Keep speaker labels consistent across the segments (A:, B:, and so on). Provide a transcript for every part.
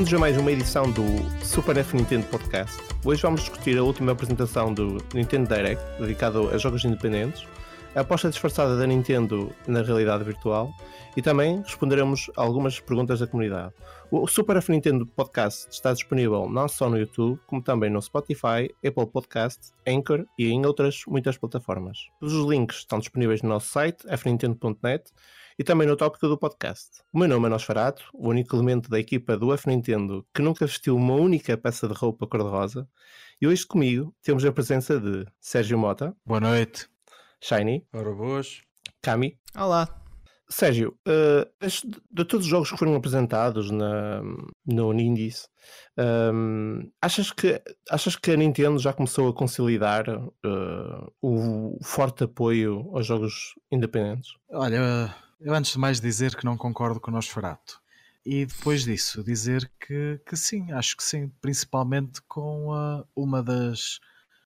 A: Bem-vindos a mais uma edição do Super F Nintendo Podcast. Hoje vamos discutir a última apresentação do Nintendo Direct, dedicado a jogos independentes, a aposta disfarçada da Nintendo na realidade virtual e também responderemos algumas perguntas da comunidade. O Super F Nintendo Podcast está disponível não só no YouTube, como também no Spotify, Apple Podcast, Anchor e em outras muitas plataformas. Todos os links estão disponíveis no nosso site, fnintendo.net e também no tópico do podcast. O meu nome é Nosferato, o único elemento da equipa do F Nintendo que nunca vestiu uma única peça de roupa cor-de-rosa. E hoje comigo temos a presença de Sérgio Mota.
B: Boa noite.
A: Shiny.
B: Ora boas.
A: Kami.
C: Olá.
A: Sérgio, uh, de todos os jogos que foram apresentados na, no Indies, um, achas, que, achas que a Nintendo já começou a consolidar uh, o forte apoio aos jogos independentes?
B: Olha, eu antes de mais dizer que não concordo com o Nosferatu. E depois disso, dizer que, que sim, acho que sim, principalmente com uh, uma das,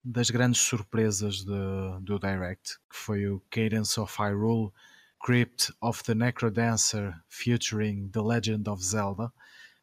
B: das grandes surpresas de, do Direct, que foi o Cadence of Hyrule Crypt of the Necrodancer featuring The Legend of Zelda,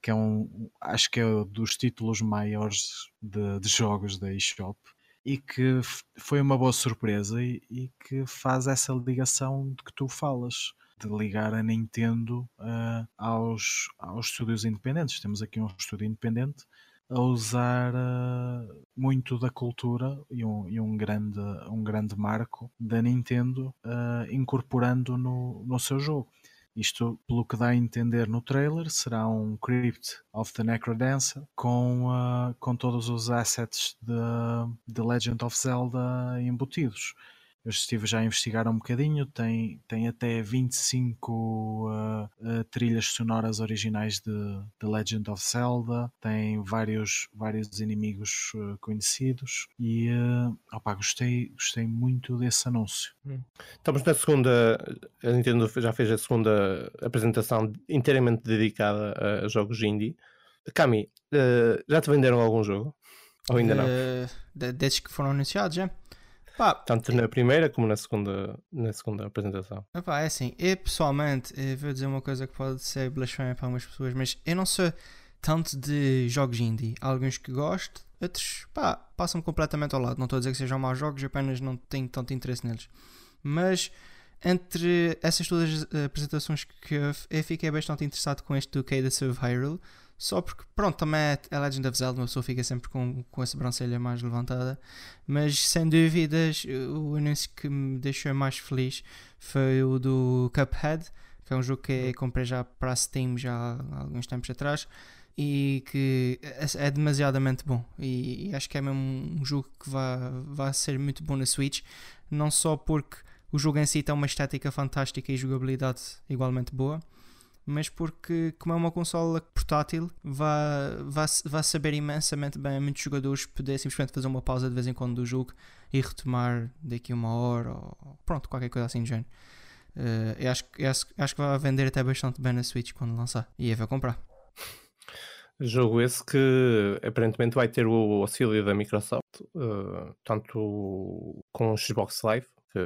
B: que é um, acho que é um dos títulos maiores de, de jogos da eShop e que foi uma boa surpresa e, e, que faz essa ligação de que tu falas de ligar a Nintendo uh, aos, aos estúdios independentes. Temos aqui um estúdio independente a usar uh, muito da cultura e um, e um, grande, um grande marco da Nintendo uh, incorporando no, no seu jogo. Isto, pelo que dá a entender no trailer, será um Crypt of the Necrodancer com, uh, com todos os assets de The Legend of Zelda embutidos. Eu estive já a investigar um bocadinho, tem, tem até 25 uh, uh, trilhas sonoras originais de The Legend of Zelda, tem vários, vários inimigos uh, conhecidos e uh, opa, gostei, gostei muito desse anúncio.
A: Hum. Estamos na segunda, a Nintendo já fez a segunda apresentação inteiramente dedicada a jogos indie. Kami, uh, já te venderam algum jogo? Ou ainda não?
C: Desde que foram anunciados, já?
A: Pá, Tanto na primeira como na segunda, na segunda apresentação.
C: Epá, é assim, eu pessoalmente eu vou dizer uma coisa que pode ser blasfémia para algumas pessoas, mas eu não sou tanto de jogos indie. Há alguns que gosto, outros pá, passam completamente ao lado. Não estou a dizer que sejam maus jogos, apenas não tenho tanto interesse neles. Mas entre essas duas apresentações que eu, eu fiquei bastante interessado com este do Cadence of Hyrule só porque, pronto, também é a Legend of Zelda, uma pessoa fica sempre com, com a sobrancelha mais levantada. Mas sem dúvidas, o anúncio que me deixou mais feliz foi o do Cuphead, que é um jogo que eu comprei já para a Steam já há alguns tempos atrás e que é, é demasiadamente bom. E, e acho que é mesmo um jogo que vai, vai ser muito bom na Switch, não só porque o jogo em si tem uma estética fantástica e jogabilidade igualmente boa mas porque, como é uma consola portátil, vai, vai, vai saber imensamente bem a muitos jogadores poder simplesmente fazer uma pausa de vez em quando do jogo e retomar daqui uma hora ou pronto, qualquer coisa assim do género. Uh, eu acho, eu acho, acho que vai vender até bastante bem na Switch quando lançar e eu vou comprar.
A: Jogo esse que aparentemente vai ter o auxílio da Microsoft, uh, tanto com o Xbox Live, que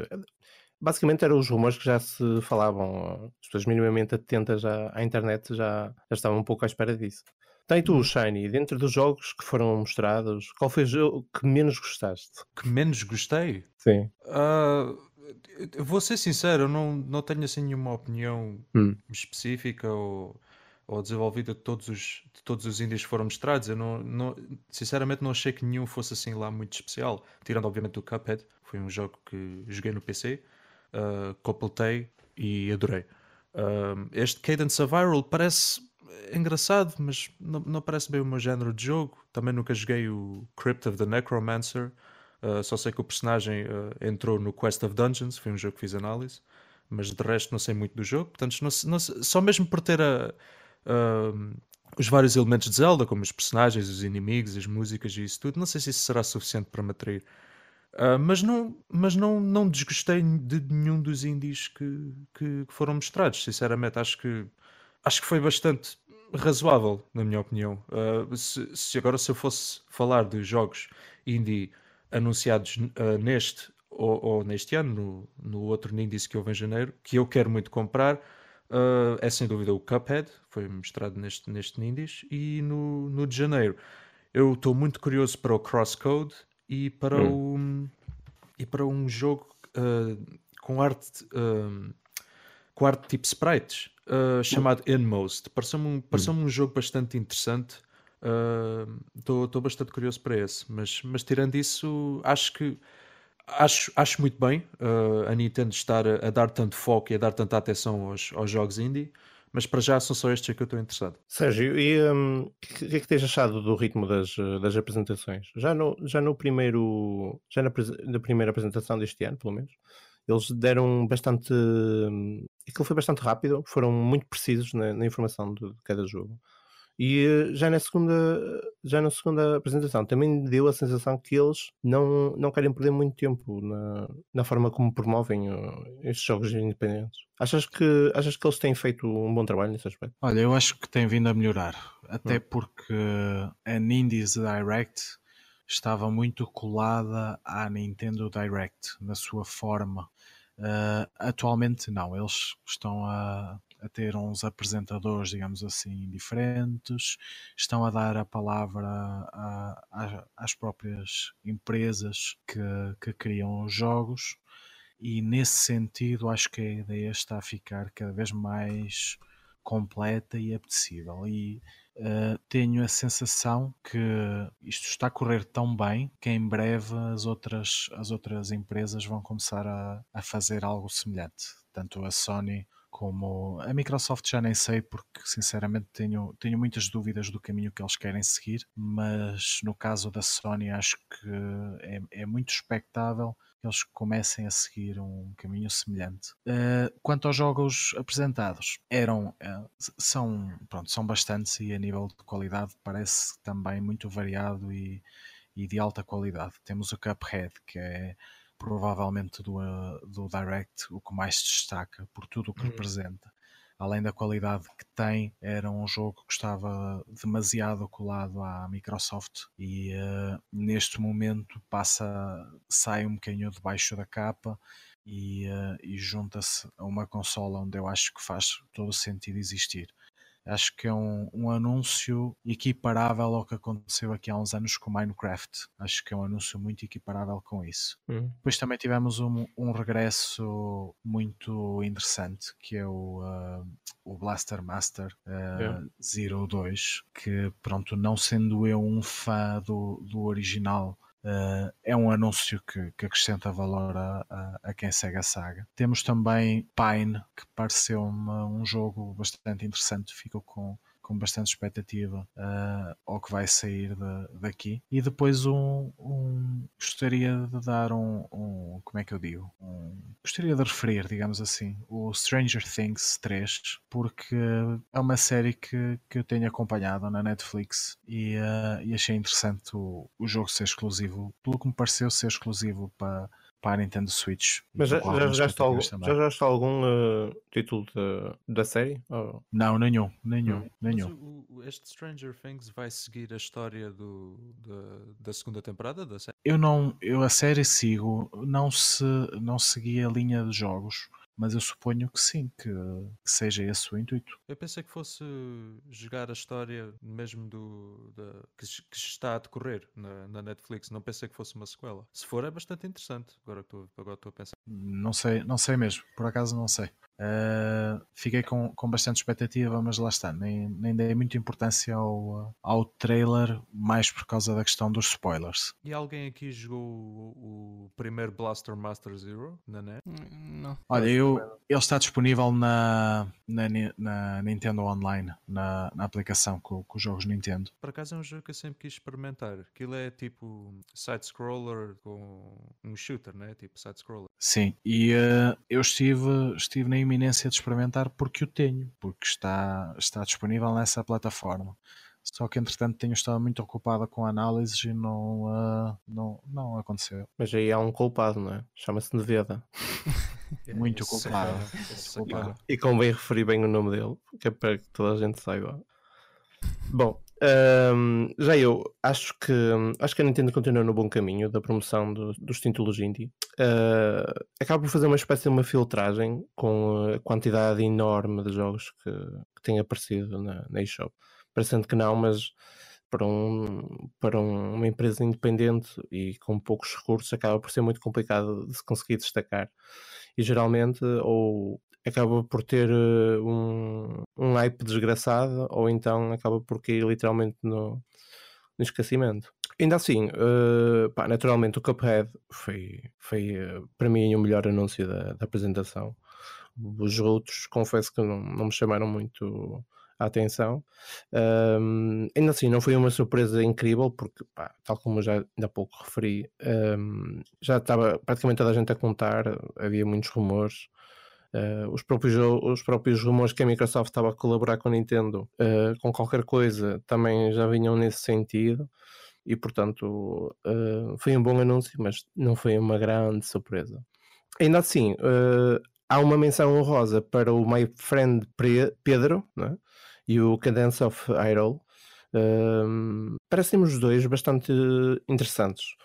A: basicamente eram os rumores que já se falavam, as pessoas minimamente atentas à, à internet já, já estavam um pouco à espera disso. Tem tu, uhum. Shiny, dentro dos jogos que foram mostrados, qual foi o jogo que menos gostaste?
D: Que menos gostei?
A: Sim.
D: Uh, vou ser sincero, não, não tenho assim nenhuma opinião hum. específica ou, ou desenvolvida de todos os, de todos os indies que foram mostrados. Eu não, não, sinceramente não achei que nenhum fosse assim lá muito especial, tirando obviamente o Cuphead, foi um jogo que joguei no PC uh, completei e adorei. Uh, este Cadence of Viral parece engraçado, mas não, não, parece bem o meu género de jogo. Também nunca joguei o Crypt of the Necromancer. Uh, só sei que o personagem uh, entrou no Quest of Dungeons, foi um jogo que fiz análise, mas de resto não sei muito do jogo. Portanto, não, não, só mesmo por ter a, uh, os vários elementos de Zelda, como os personagens, os inimigos, as músicas e isso tudo, não sei se isso será suficiente para me atrair. Uh, mas não, mas não, não desgostei de nenhum dos indies que, que, que, foram mostrados. Sinceramente, acho que, acho que foi bastante razoável, na minha opinião. Uh, se, se, agora se eu fosse falar de jogos indie anunciados uh, neste ou, ou, neste ano, no, no outro Indies que houve em janeiro, que eu quero muito comprar, é sem dúvida o Cuphead, foi mostrado neste, neste Nindies, e no, no de janeiro eu estou muito curioso para o Crosscode e para, hum. o, e para um jogo uh, com arte uh, com arte tipo sprites chamado Inmost. Pareceu-me um, pareceu um jogo bastante interessante. Estou uh, bastante curioso para esse, mas, mas tirando isso, acho que acho, acho muito bem uh, a Nintendo estar a, a, dar tanto foco e a dar tanta atenção aos, aos jogos indie, mas para já são só estes que eu estou interessado.
A: Sérgio, e o um, que, que é que tens achado do ritmo das, das apresentações? Já no, já no primeiro, já na, na primeira apresentação deste ano, pelo menos, eles deram bastante. Hum, aquilo foi bastante rápido, foram muito precisos na, na informação de, de cada jogo. E eh, já na segunda, já na segunda apresentação também deu a sensação que eles não, não querem perder muito tempo na, na forma como promovem uh, estes jogos independentes. Achas que, achas que eles têm feito um bom trabalho nesse aspecto?
B: Olha, eu acho que tem vindo a melhorar, até hum. porque a Nindies Direct estava muito colada à Nintendo Direct na sua forma. Uh, atualmente não, eles estão a, a ter uns apresentadores, digamos assim, diferentes, estão a dar a palavra a, a, às próprias empresas que, que criam os jogos, e nesse sentido acho que a ideia está a ficar cada vez mais completa e apetecível. E uh, tenho a sensação que isto está a correr tão bem que em breve as outras, as outras empresas vão começar a, a fazer algo semelhante. Tanto a Sony como a Microsoft já nem sei porque sinceramente tenho, tenho muitas dúvidas do caminho que eles querem seguir, mas no caso da Sony acho que é, é muito expectável que eles comecem a seguir um caminho semelhante. Uh, quanto aos jogos apresentados, eram uh, são pronto são bastantes e a nível de qualidade parece também muito variado e, e de alta qualidade. Temos o Cuphead que é provavelmente do, uh, do Direct o que mais destaca por tudo o que uhum. representa. Além da qualidade que tem, era um jogo que estava demasiado colado à Microsoft e uh, neste momento passa, sai um bocadinho debaixo da capa e, uh, e junta-se a uma consola onde eu acho que faz todo o sentido existir. Acho que é um, um anúncio equiparável ao que aconteceu aqui há uns anos com Minecraft. Acho que é um anúncio muito equiparável com isso. Uhum. Depois também tivemos um, um, regresso muito interessante, que é o, uh, o Blaster Master uh. Zero 2, que pronto, não sendo eu um fã do, do original, Uh, é um anúncio que, que acrescenta valor a, a, a, quem segue a saga. Temos também Pine, que pareceu-me um jogo bastante interessante, ficou com com bastante expectativa uh, ao que vai sair de, daqui. E depois um, um, gostaria de dar um, um, como é que eu digo? Um, gostaria de referir, digamos assim, o Stranger Things 3, porque é uma série que, que eu tenho acompanhado na Netflix e, uh, e achei interessante o, o jogo ser exclusivo, pelo que me pareceu ser exclusivo para para a Nintendo Switch.
A: Mas já, já, jogaste algum, já jogaste algum uh, título de, da série?
B: Ou... Não, nenhum, nenhum, hum. nenhum.
D: O, o, este Stranger Things vai seguir a história do, da, da segunda temporada da série?
B: Eu não, eu a série sigo, não se não segui a linha de jogos mas eu suponho que sim, que, que, seja esse o intuito.
D: Eu pensei que fosse jogar a história mesmo do da, que, que, está a decorrer na, na, Netflix. Não pensei que fosse uma sequela. Se for, é bastante interessante. Agora estou, agora estou a pensar.
B: Não sei, não sei mesmo. Por acaso não sei. Uh, fiquei com, com bastante expectativa, mas lá está, nem, nem dei muita importância ao, ao trailer, mais por causa da questão dos spoilers.
D: E alguém aqui jogou o, o primeiro Blaster Master Zero na net?
C: Não.
B: Olha, eu, ele está disponível na, na, na Nintendo Online, na, na aplicação com, com, os jogos Nintendo.
D: Por acaso é um jogo que eu sempre quis experimentar. Aquilo é tipo side-scroller com um shooter, né? Tipo side-scroller.
B: Sim, e uh, eu estive, estive na iminência de experimentar porque o tenho, porque está, está disponível nessa plataforma. Só que entretanto tenho estado muito ocupado com análises e não, uh, não, não aconteceu.
A: Mas aí há um culpado, não é? Chama-se Neveda.
B: muito culpado. culpado.
A: E convém referir bem o nome dele, que é para que toda a gente saiba. Bom, um, já eu acho que acho que a Nintendo continua no bom caminho da promoção do, dos títulos indie. Uh, acaba por fazer uma espécie de uma filtragem com a quantidade enorme de jogos que, que têm aparecido na, na eShop. Parecendo que não, mas para, um, para um, uma empresa independente e com poucos recursos acaba por ser muito complicado de se conseguir destacar. E geralmente ou acaba por ter uh, um, um hype desgraçado ou então acaba por cair literalmente no, no esquecimento. Ainda assim, uh, pá, naturalmente o Cuphead foi, foi uh, para mim o melhor anúncio da, da, apresentação. Os outros, confesso que não, não me chamaram muito a atenção. Um, ainda assim, não foi uma surpresa incrível, porque, pá, tal como já ainda há pouco referi, um, já estava praticamente toda a gente a contar, havia muitos rumores. Uh, os, próprios, os próprios rumores que a Microsoft estava a colaborar com a Nintendo uh, com qualquer coisa também já vinham nesse sentido e portanto uh, foi um bom anúncio, mas não foi uma grande surpresa. Ainda assim, há uma menção honrosa para o My Friend Pedro né? e o Cadence of Hyrule. Parecem-me os dois bastante interessantes.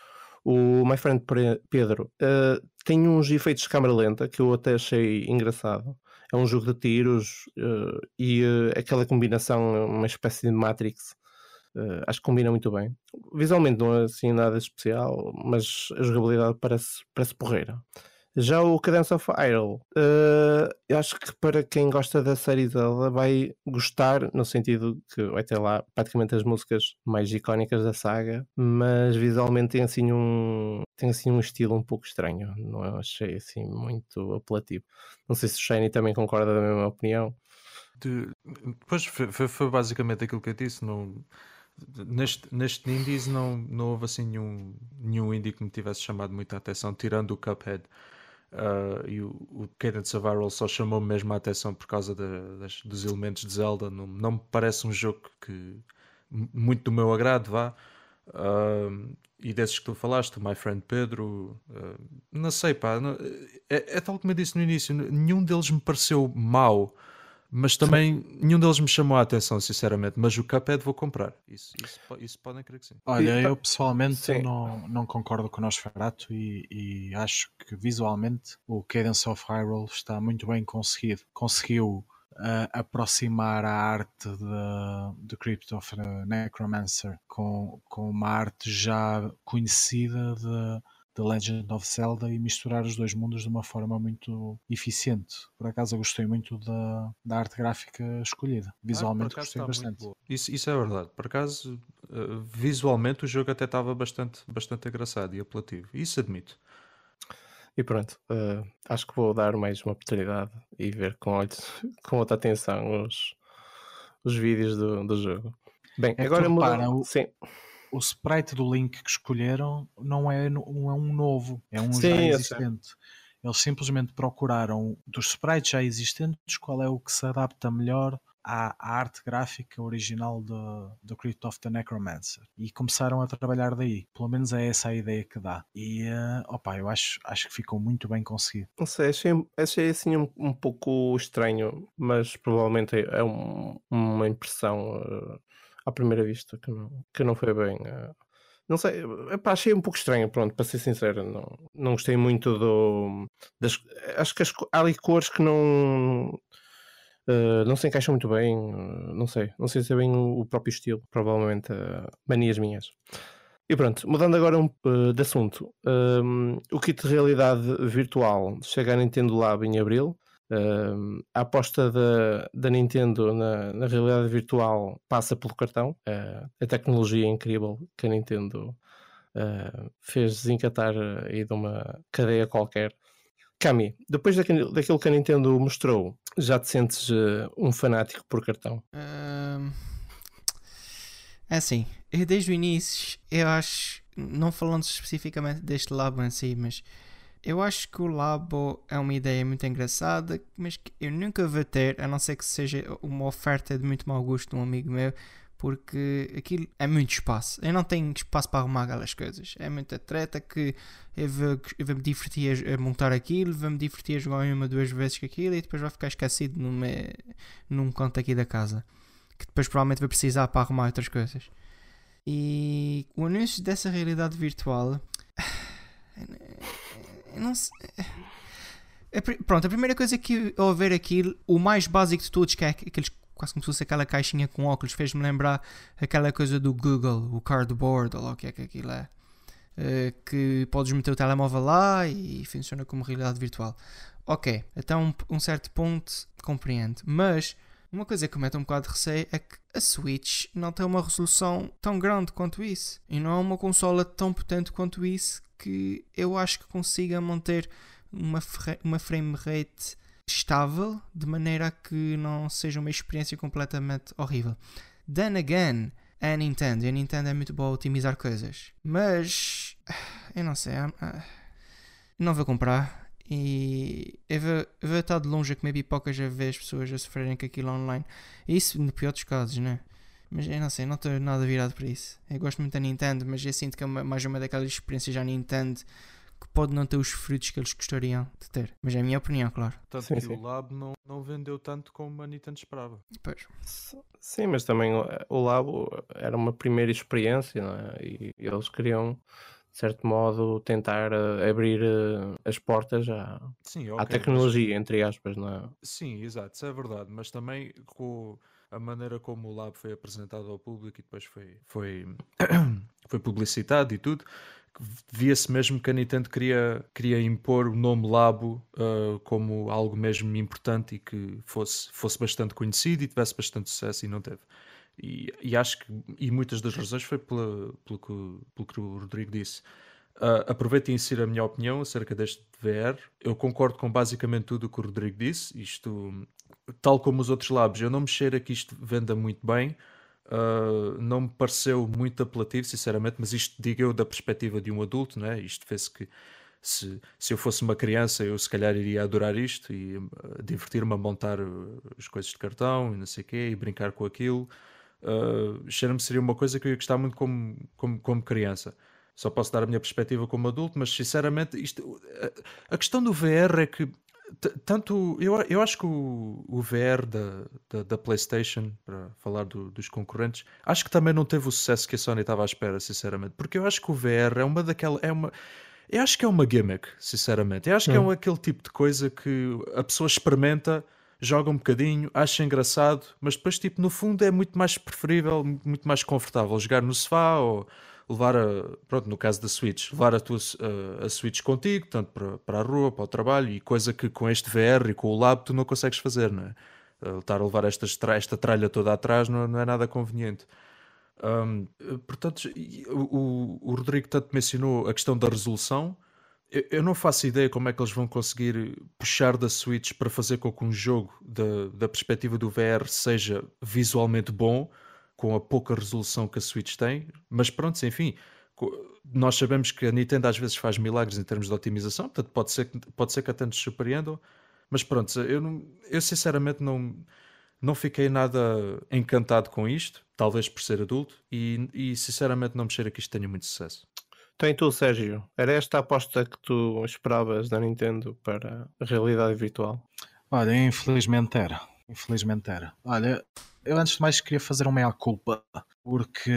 A: O My Friend Pedro uh, tem uns efeitos de câmera lenta que eu até achei engraçado. É um jogo de tiros uh, e uh, aquela combinação, uma espécie de Matrix, acho que combina muito bem. Visualmente não é assim nada especial, mas a jogabilidade parece, parece porreira. Já o Cadence of Hyrule, uh, eu acho que para quem gosta da série dela vai gostar, no sentido que vai ter lá praticamente as músicas mais icónicas da saga, mas visualmente tem assim um, tem assim um estilo um pouco estranho, não achei assim muito apelativo. Não sei se o Shiny também concorda da mesma opinião.
D: De, depois foi, foi, basicamente aquilo que eu disse, não neste, neste Indies não, não houve assim nenhum, nenhum indie que me tivesse chamado muita atenção, tirando o Cuphead. Uh, e o, o Cadence of Hyrule só chamou mesmo a atenção por causa de, das, dos elementos de Zelda. Não, não me parece um jogo que muito do meu agrado, vá. Uh, e desses que tu falaste, My Friend Pedro, uh, não sei, pá, não, é, é, tal como eu disse no início, nenhum deles me pareceu mau. Mas também sim. nenhum deles me chamou a atenção, sinceramente. Mas o Cuphead vou comprar. Isso, isso, isso podem crer que sim.
B: Olha, eu pessoalmente não, não concordo com o Nosferatu e, e acho que visualmente o Cadence of Hyrule está muito bem conseguido. Conseguiu uh, aproximar a arte de, Crypt of the Necromancer com, com uma arte já conhecida de The Legend of Zelda e misturar os dois mundos de uma forma muito eficiente. Por acaso eu gostei muito da, da arte gráfica escolhida. Visualmente ah, gostei bastante.
D: Isso, isso é verdade. Por acaso, uh, visualmente o jogo até estava bastante, bastante engraçado e apelativo. Isso admito.
A: E pronto, uh, acho que vou dar mais uma oportunidade e ver com, olhos, com outra atenção os, os vídeos do, do jogo. Bem, é agora mudando. O... Sim
B: o sprite do Link que escolheram não é, não é um novo, é um Sim, já existente. Eles simplesmente procuraram dos sprites já existentes qual é o que se adapta melhor à, à arte gráfica original do, do Crypt of the Necromancer e começaram a trabalhar daí. Pelo menos é essa a ideia que dá. E uh, opa, eu acho, acho que ficou muito bem conseguido.
A: Não sei, achei, achei assim um, um pouco estranho, mas provavelmente é um, uma impressão. Uh à primeira vista, que não, que não foi bem. Uh, não sei, epá, achei um pouco estranho, pronto, para ser sincero. Não, não gostei muito do. Das, acho que as, há ali cores que não. Uh, não se encaixam muito bem, uh, não sei, não sei se é bem o, o próprio estilo, provavelmente manias minhas. E pronto, mudando agora um, de assunto, um, o kit de realidade virtual chega à Nintendo Lab em abril Uh, a aposta da, da Nintendo na, na, realidade virtual passa pelo cartão. Uh, a tecnologia incrível que a Nintendo uh, fez desencatar aí de uma cadeia qualquer. Cami, depois daquilo, daquilo que a Nintendo mostrou, já te sentes ah, um fanático por cartão?
C: é assim, desde o início, eu acho, não falando especificamente deste labo em si, mas eu acho que o Labo é uma ideia muito engraçada, mas que eu nunca vou ter, a não ser que seja uma oferta de muito mau gosto de um amigo meu, porque aquilo é muito espaço. Eu não tenho espaço para arrumar aquelas coisas. É muita treta que eu vou, eu vou me divertir a, montar aquilo, vou me divertir a jogar uma, duas vezes com aquilo e depois vai ficar esquecido numa, num canto aqui da casa. Que depois provavelmente vou precisar para arrumar outras coisas. E o anúncio dessa realidade virtual não sei. Pronto, a primeira coisa que ao ver aquilo, o mais básico de todos, que é aqueles quase como se fosse aquela caixinha com óculos, fez-me lembrar aquela coisa do Google, o cardboard, ou o que é que aquilo é. Uh, que podes meter o telemóvel lá e funciona como realidade virtual. Ok, até um, um certo ponto compreendo, mas uma coisa que me mete um bocado de receio é que a Switch não tem uma resolução tão grande quanto isso e não é uma consola tão potente quanto isso que eu acho que consiga manter uma, uma frame rate estável de maneira a que não seja uma experiência completamente horrível. Then again, a Nintendo, a Nintendo é muito boa a otimizar coisas, mas eu não sei, não vou comprar. E eu vou, eu vou estar de longe a comer pipocas a ver as pessoas a sofrerem com aquilo online. Isso no pior dos casos, né? Mas eu não sei, não estou nada virado para isso. Eu gosto muito da Nintendo, mas eu sinto que é mais uma daquelas experiências já Nintendo que pode não ter os frutos que eles gostariam de ter. Mas é a minha opinião, claro.
D: Tanto sim, que sim. o Lab não, não vendeu tanto como a Nintendo esperava.
C: Pois.
A: Sim, mas também o Lab era uma primeira experiência, não é? E eles queriam de certo modo, tentar uh, abrir uh, as portas à, Sim, okay, à tecnologia, mas... entre aspas, não é?
D: Sim, exato, isso é verdade, mas também com a maneira como o Lab foi apresentado ao público e depois foi, foi, foi publicitado e tudo, via-se mesmo que a Nintendo queria, queria impor o nome Labo uh, como algo mesmo importante e que fosse, fosse bastante conhecido e tivesse bastante sucesso e não teve. E, e acho que e muitas das razões foi pela, pelo, que, pelo que o Rodrigo disse. Uh, aproveito e insiro a minha opinião acerca deste VR. Eu concordo com basicamente tudo o que o Rodrigo disse. Isto, tal como os outros labs, eu não me cheiro a que isto venda muito bem. Uh, não me pareceu muito apelativo, sinceramente, mas isto digo eu da perspectiva de um adulto, né? isto fez que se, se eu fosse uma criança eu se calhar iria adorar isto e uh, divertir-me a montar uh, as coisas de cartão e não sei o quê e brincar com aquilo. Uh, Cheira-me seria uma coisa que eu ia gostar muito como, como, como criança. Só posso dar a minha perspectiva como adulto, mas sinceramente isto, a, a questão do VR é que tanto eu, eu acho que o, o VR da, da, da, PlayStation, para falar do, dos concorrentes, acho que também não teve o sucesso que a Sony estava à espera, sinceramente, porque eu acho que o VR é uma daquela. É uma, eu acho que é uma gimmick, sinceramente. Eu acho hum. que é um, aquele tipo de coisa que a pessoa experimenta, joga um bocadinho, acha engraçado, mas depois, tipo, no fundo é muito mais preferível, muito mais confortável jogar no sofá ou levar a, pronto, no caso da Switch, levar a tua a, Switch contigo, tanto para, para a rua, para o trabalho, e coisa que com este VR e com o Lab tu não consegues fazer, não é? Estar a levar esta, esta tralha toda atrás não, não é nada conveniente. Um, portanto, o, o Rodrigo tanto mencionou a questão da resolução. Eu, eu, não faço ideia como é que eles vão conseguir puxar da Switch para fazer com que um jogo da, da perspectiva do VR seja visualmente bom com a pouca resolução que a Switch tem, mas pronto, enfim, nós sabemos que a Nintendo às vezes faz milagres em termos de otimização, portanto pode ser, pode ser que até nos surpreendam, mas pronto, eu, não, eu sinceramente não, não fiquei nada encantado com isto, talvez por ser adulto, e, e sinceramente não me cheira que isto tenha muito sucesso.
A: Tem tu, Sérgio. Era esta a aposta que tu esperavas da Nintendo para a realidade virtual?
B: Olha, infelizmente era. Infelizmente era. Olha, eu antes de mais queria fazer uma meia-culpa porque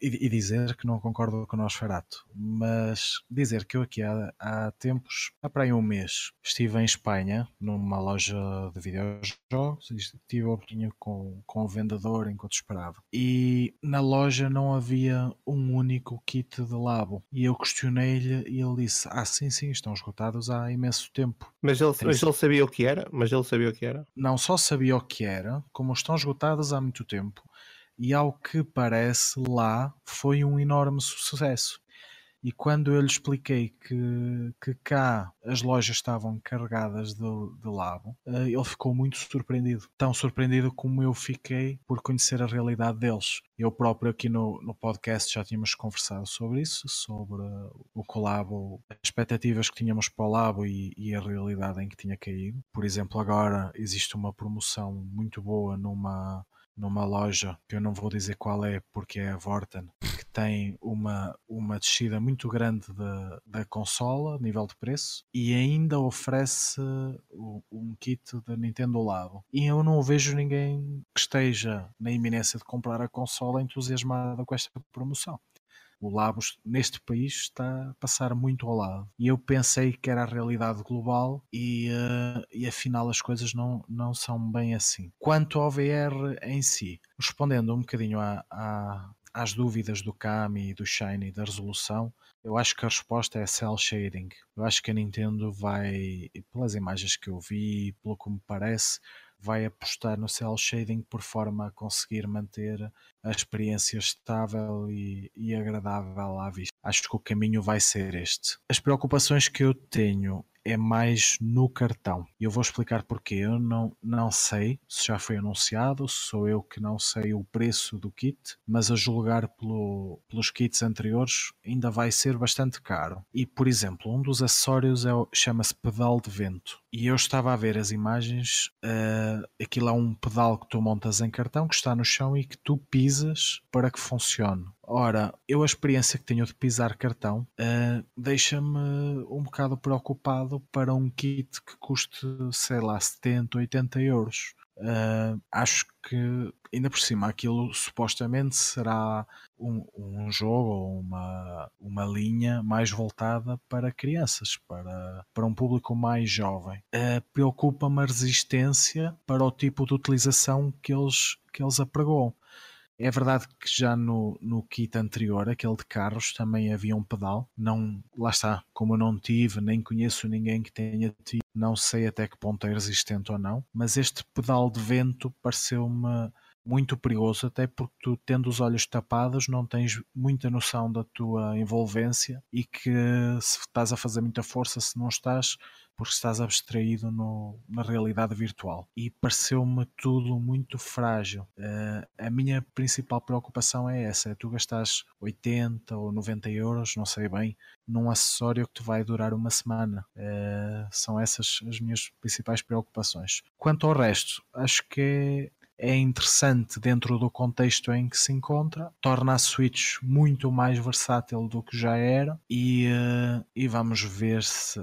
B: e, e, dizer que não concordo com o Nosferatu, mas dizer que eu aqui há, há tempos, há para aí um mês, estive em Espanha, numa loja de videojogos, estive a oportunidade com, com o vendedor enquanto esperava. E na loja não havia um único kit de labo. E eu questionei-lhe e ele disse: Ah, sim, sim, estão esgotados há imenso tempo.
A: Mas ele, mas ele sabia o que era? Mas ele sabia o que era?
B: Não só sabia o que era, como estão esgotados há muito tempo e ao que parece lá foi um enorme sucesso. E quando eu lhe expliquei que, que cá as lojas estavam carregadas de, de labo, eh, ele ficou muito surpreendido. Tão surpreendido como eu fiquei por conhecer a realidade deles. Eu próprio aqui no, no podcast já tínhamos conversado sobre isso, sobre o colabo, as expectativas que tínhamos para o labo e, e a realidade em que tinha caído. Por exemplo, agora existe uma promoção muito boa numa numa loja que eu não vou dizer qual é porque é a Vorten, que tem uma, uma descida muito grande da, da consola nível de preço e ainda oferece um kit da Nintendo Labo. E eu não vejo ninguém que esteja na iminência de comprar a consola entusiasmado com esta promoção. O Labos neste país está a passar muito ao lado. E eu pensei que era a realidade global e, uh, e afinal as coisas não, não são bem assim. Quanto ao VR em si, respondendo um bocadinho à, à, às dúvidas do Kami, do Shiny, da resolução, eu acho que a resposta é cel shading. Eu acho que a Nintendo vai, pelas imagens que eu vi, pelo que me parece, vai apostar no cel shading por forma a conseguir manter a experiência estável e, e, agradável à vista. Acho que o caminho vai ser este. As preocupações que eu tenho é mais no cartão. E eu vou explicar porquê. Eu não, não sei se já foi anunciado, sou eu que não sei o preço do kit, mas a julgar pelo, pelos kits anteriores ainda vai ser bastante caro. E, por exemplo, um dos acessórios é, chama-se pedal de vento. E eu estava a ver as imagens, uh, aquilo é um pedal que tu montas em cartão que está no chão e que tu pisas para que funcione. Ora, eu a experiência que tenho de pisar cartão uh, deixa-me um bocado preocupado para um kit que custe, sei lá, 70, 80 euros. Uh, acho que ainda por cima aquilo supostamente será um, um jogo ou uma, uma linha mais voltada para crianças, para, para um público mais jovem. Uh, Preocupa-me a resistência para o tipo de utilização que eles, que eles apregou. É verdade que já no, no kit anterior, aquele de carros, também havia um pedal. Não, lá está, como eu não tive, nem conheço ninguém que tenha tido, não sei até que ponto é resistente ou não, mas este pedal de vento pareceu-me muito perigoso, até porque tu, tendo os olhos tapados, não tens muita noção da tua envolvência e que se estás a fazer muita força, se não estás, porque estás abstraído no, na realidade virtual. E pareceu-me tudo muito frágil. Uh, a minha principal preocupação é essa: é tu gastares 80 ou 90 euros, não sei bem, num acessório que te vai durar uma semana. Uh, são essas as minhas principais preocupações. Quanto ao resto, acho que é é interessante dentro do contexto em que se encontra, torna a Switch muito mais versátil do que já era e, uh, e vamos ver se,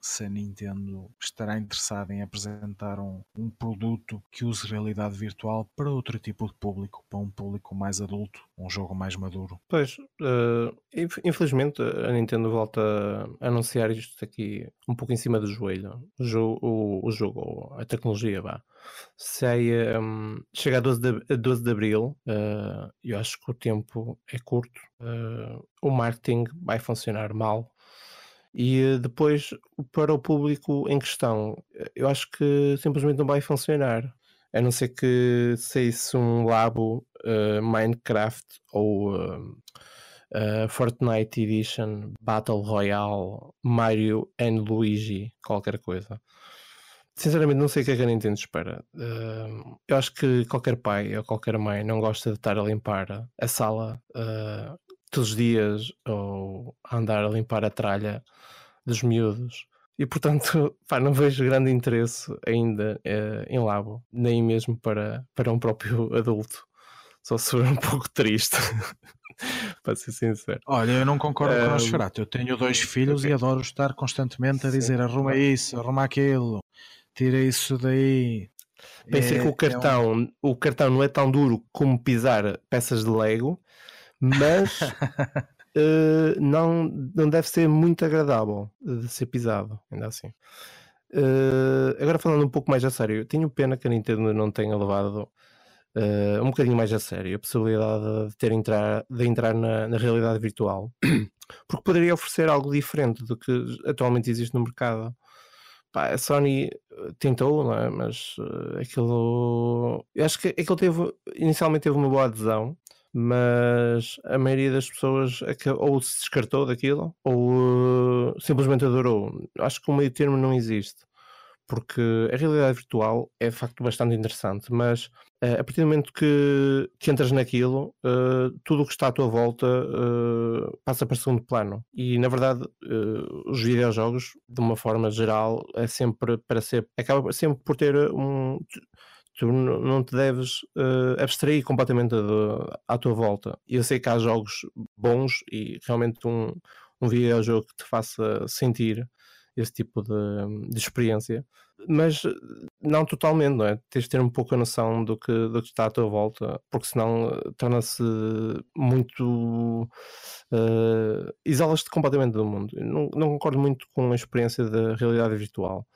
B: se a Nintendo estará interessada em apresentar um, um produto que use realidade virtual para outro tipo de público, para um público mais adulto, um jogo mais maduro.
A: Pois, uh, infelizmente a Nintendo volta a anunciar isto aqui um pouco em cima do joelho, o, o, o jogo, a tecnologia, vá sai, um, chega a 12 de, a 12 de Abril, uh, eu acho que o tempo é curto, uh, o marketing vai funcionar mal. E depois, para o público em questão, eu acho que simplesmente não vai funcionar. A não ser que saísse um Labo uh, Minecraft ou uh, Fortnite Edition, Battle Royale, Mario and Luigi, qualquer coisa. Sinceramente, não sei o que é que a Nintendo espera. Uh, eu acho que qualquer pai ou qualquer mãe não gosta de estar a limpar a sala uh, todos os dias ou a andar a limpar a tralha dos miúdos. E portanto, pá, não vejo grande interesse ainda uh, em Labo, nem mesmo para, para um próprio adulto. Só se for um pouco triste. para ser sincero.
B: Olha, eu não concordo com o Nosferatu. Eu tenho dois filhos okay. e adoro estar constantemente a dizer arruma isso, arruma aquilo tira isso daí.
A: Pensei é, que o cartão, é um... o cartão não é tão duro como pisar peças de Lego, mas uh, não, não deve ser muito agradável de ser pisado, ainda assim. Uh, agora falando um pouco mais a sério, tenho pena que a Nintendo não tenha levado uh, um bocadinho mais a sério a possibilidade de ter entrar, de entrar na, na realidade virtual, porque poderia oferecer algo diferente do que atualmente existe no mercado pá, a Sony eh, tentou, é? mas uh, aquilo. Eu acho que aquilo teve. Inicialmente teve uma boa adesão, mas a maioria das pessoas ou se descartou daquilo ou uh, simplesmente adorou. Acho que o meio termo não existe porque a realidade virtual é de facto bastante interessante, mas uh, a partir do momento que, que entras naquilo, uh, tudo o que está à tua volta uh, passa para segundo plano. E na verdade, os videojogos, de uma forma geral, é sempre para ser, acaba sempre por ter um. Tu não te deves abstrair completamente de, à tua volta. Eu sei que há jogos bons e realmente um, um videojogo que te faça sentir esse tipo de, de experiência. mas não totalmente, não é? Tens de ter um pouco a noção do que, do que está à tua volta, porque senão eh, torna-se muito. Uh, isolas-te completamente do mundo. Não, não concordo muito com a experiência da realidade virtual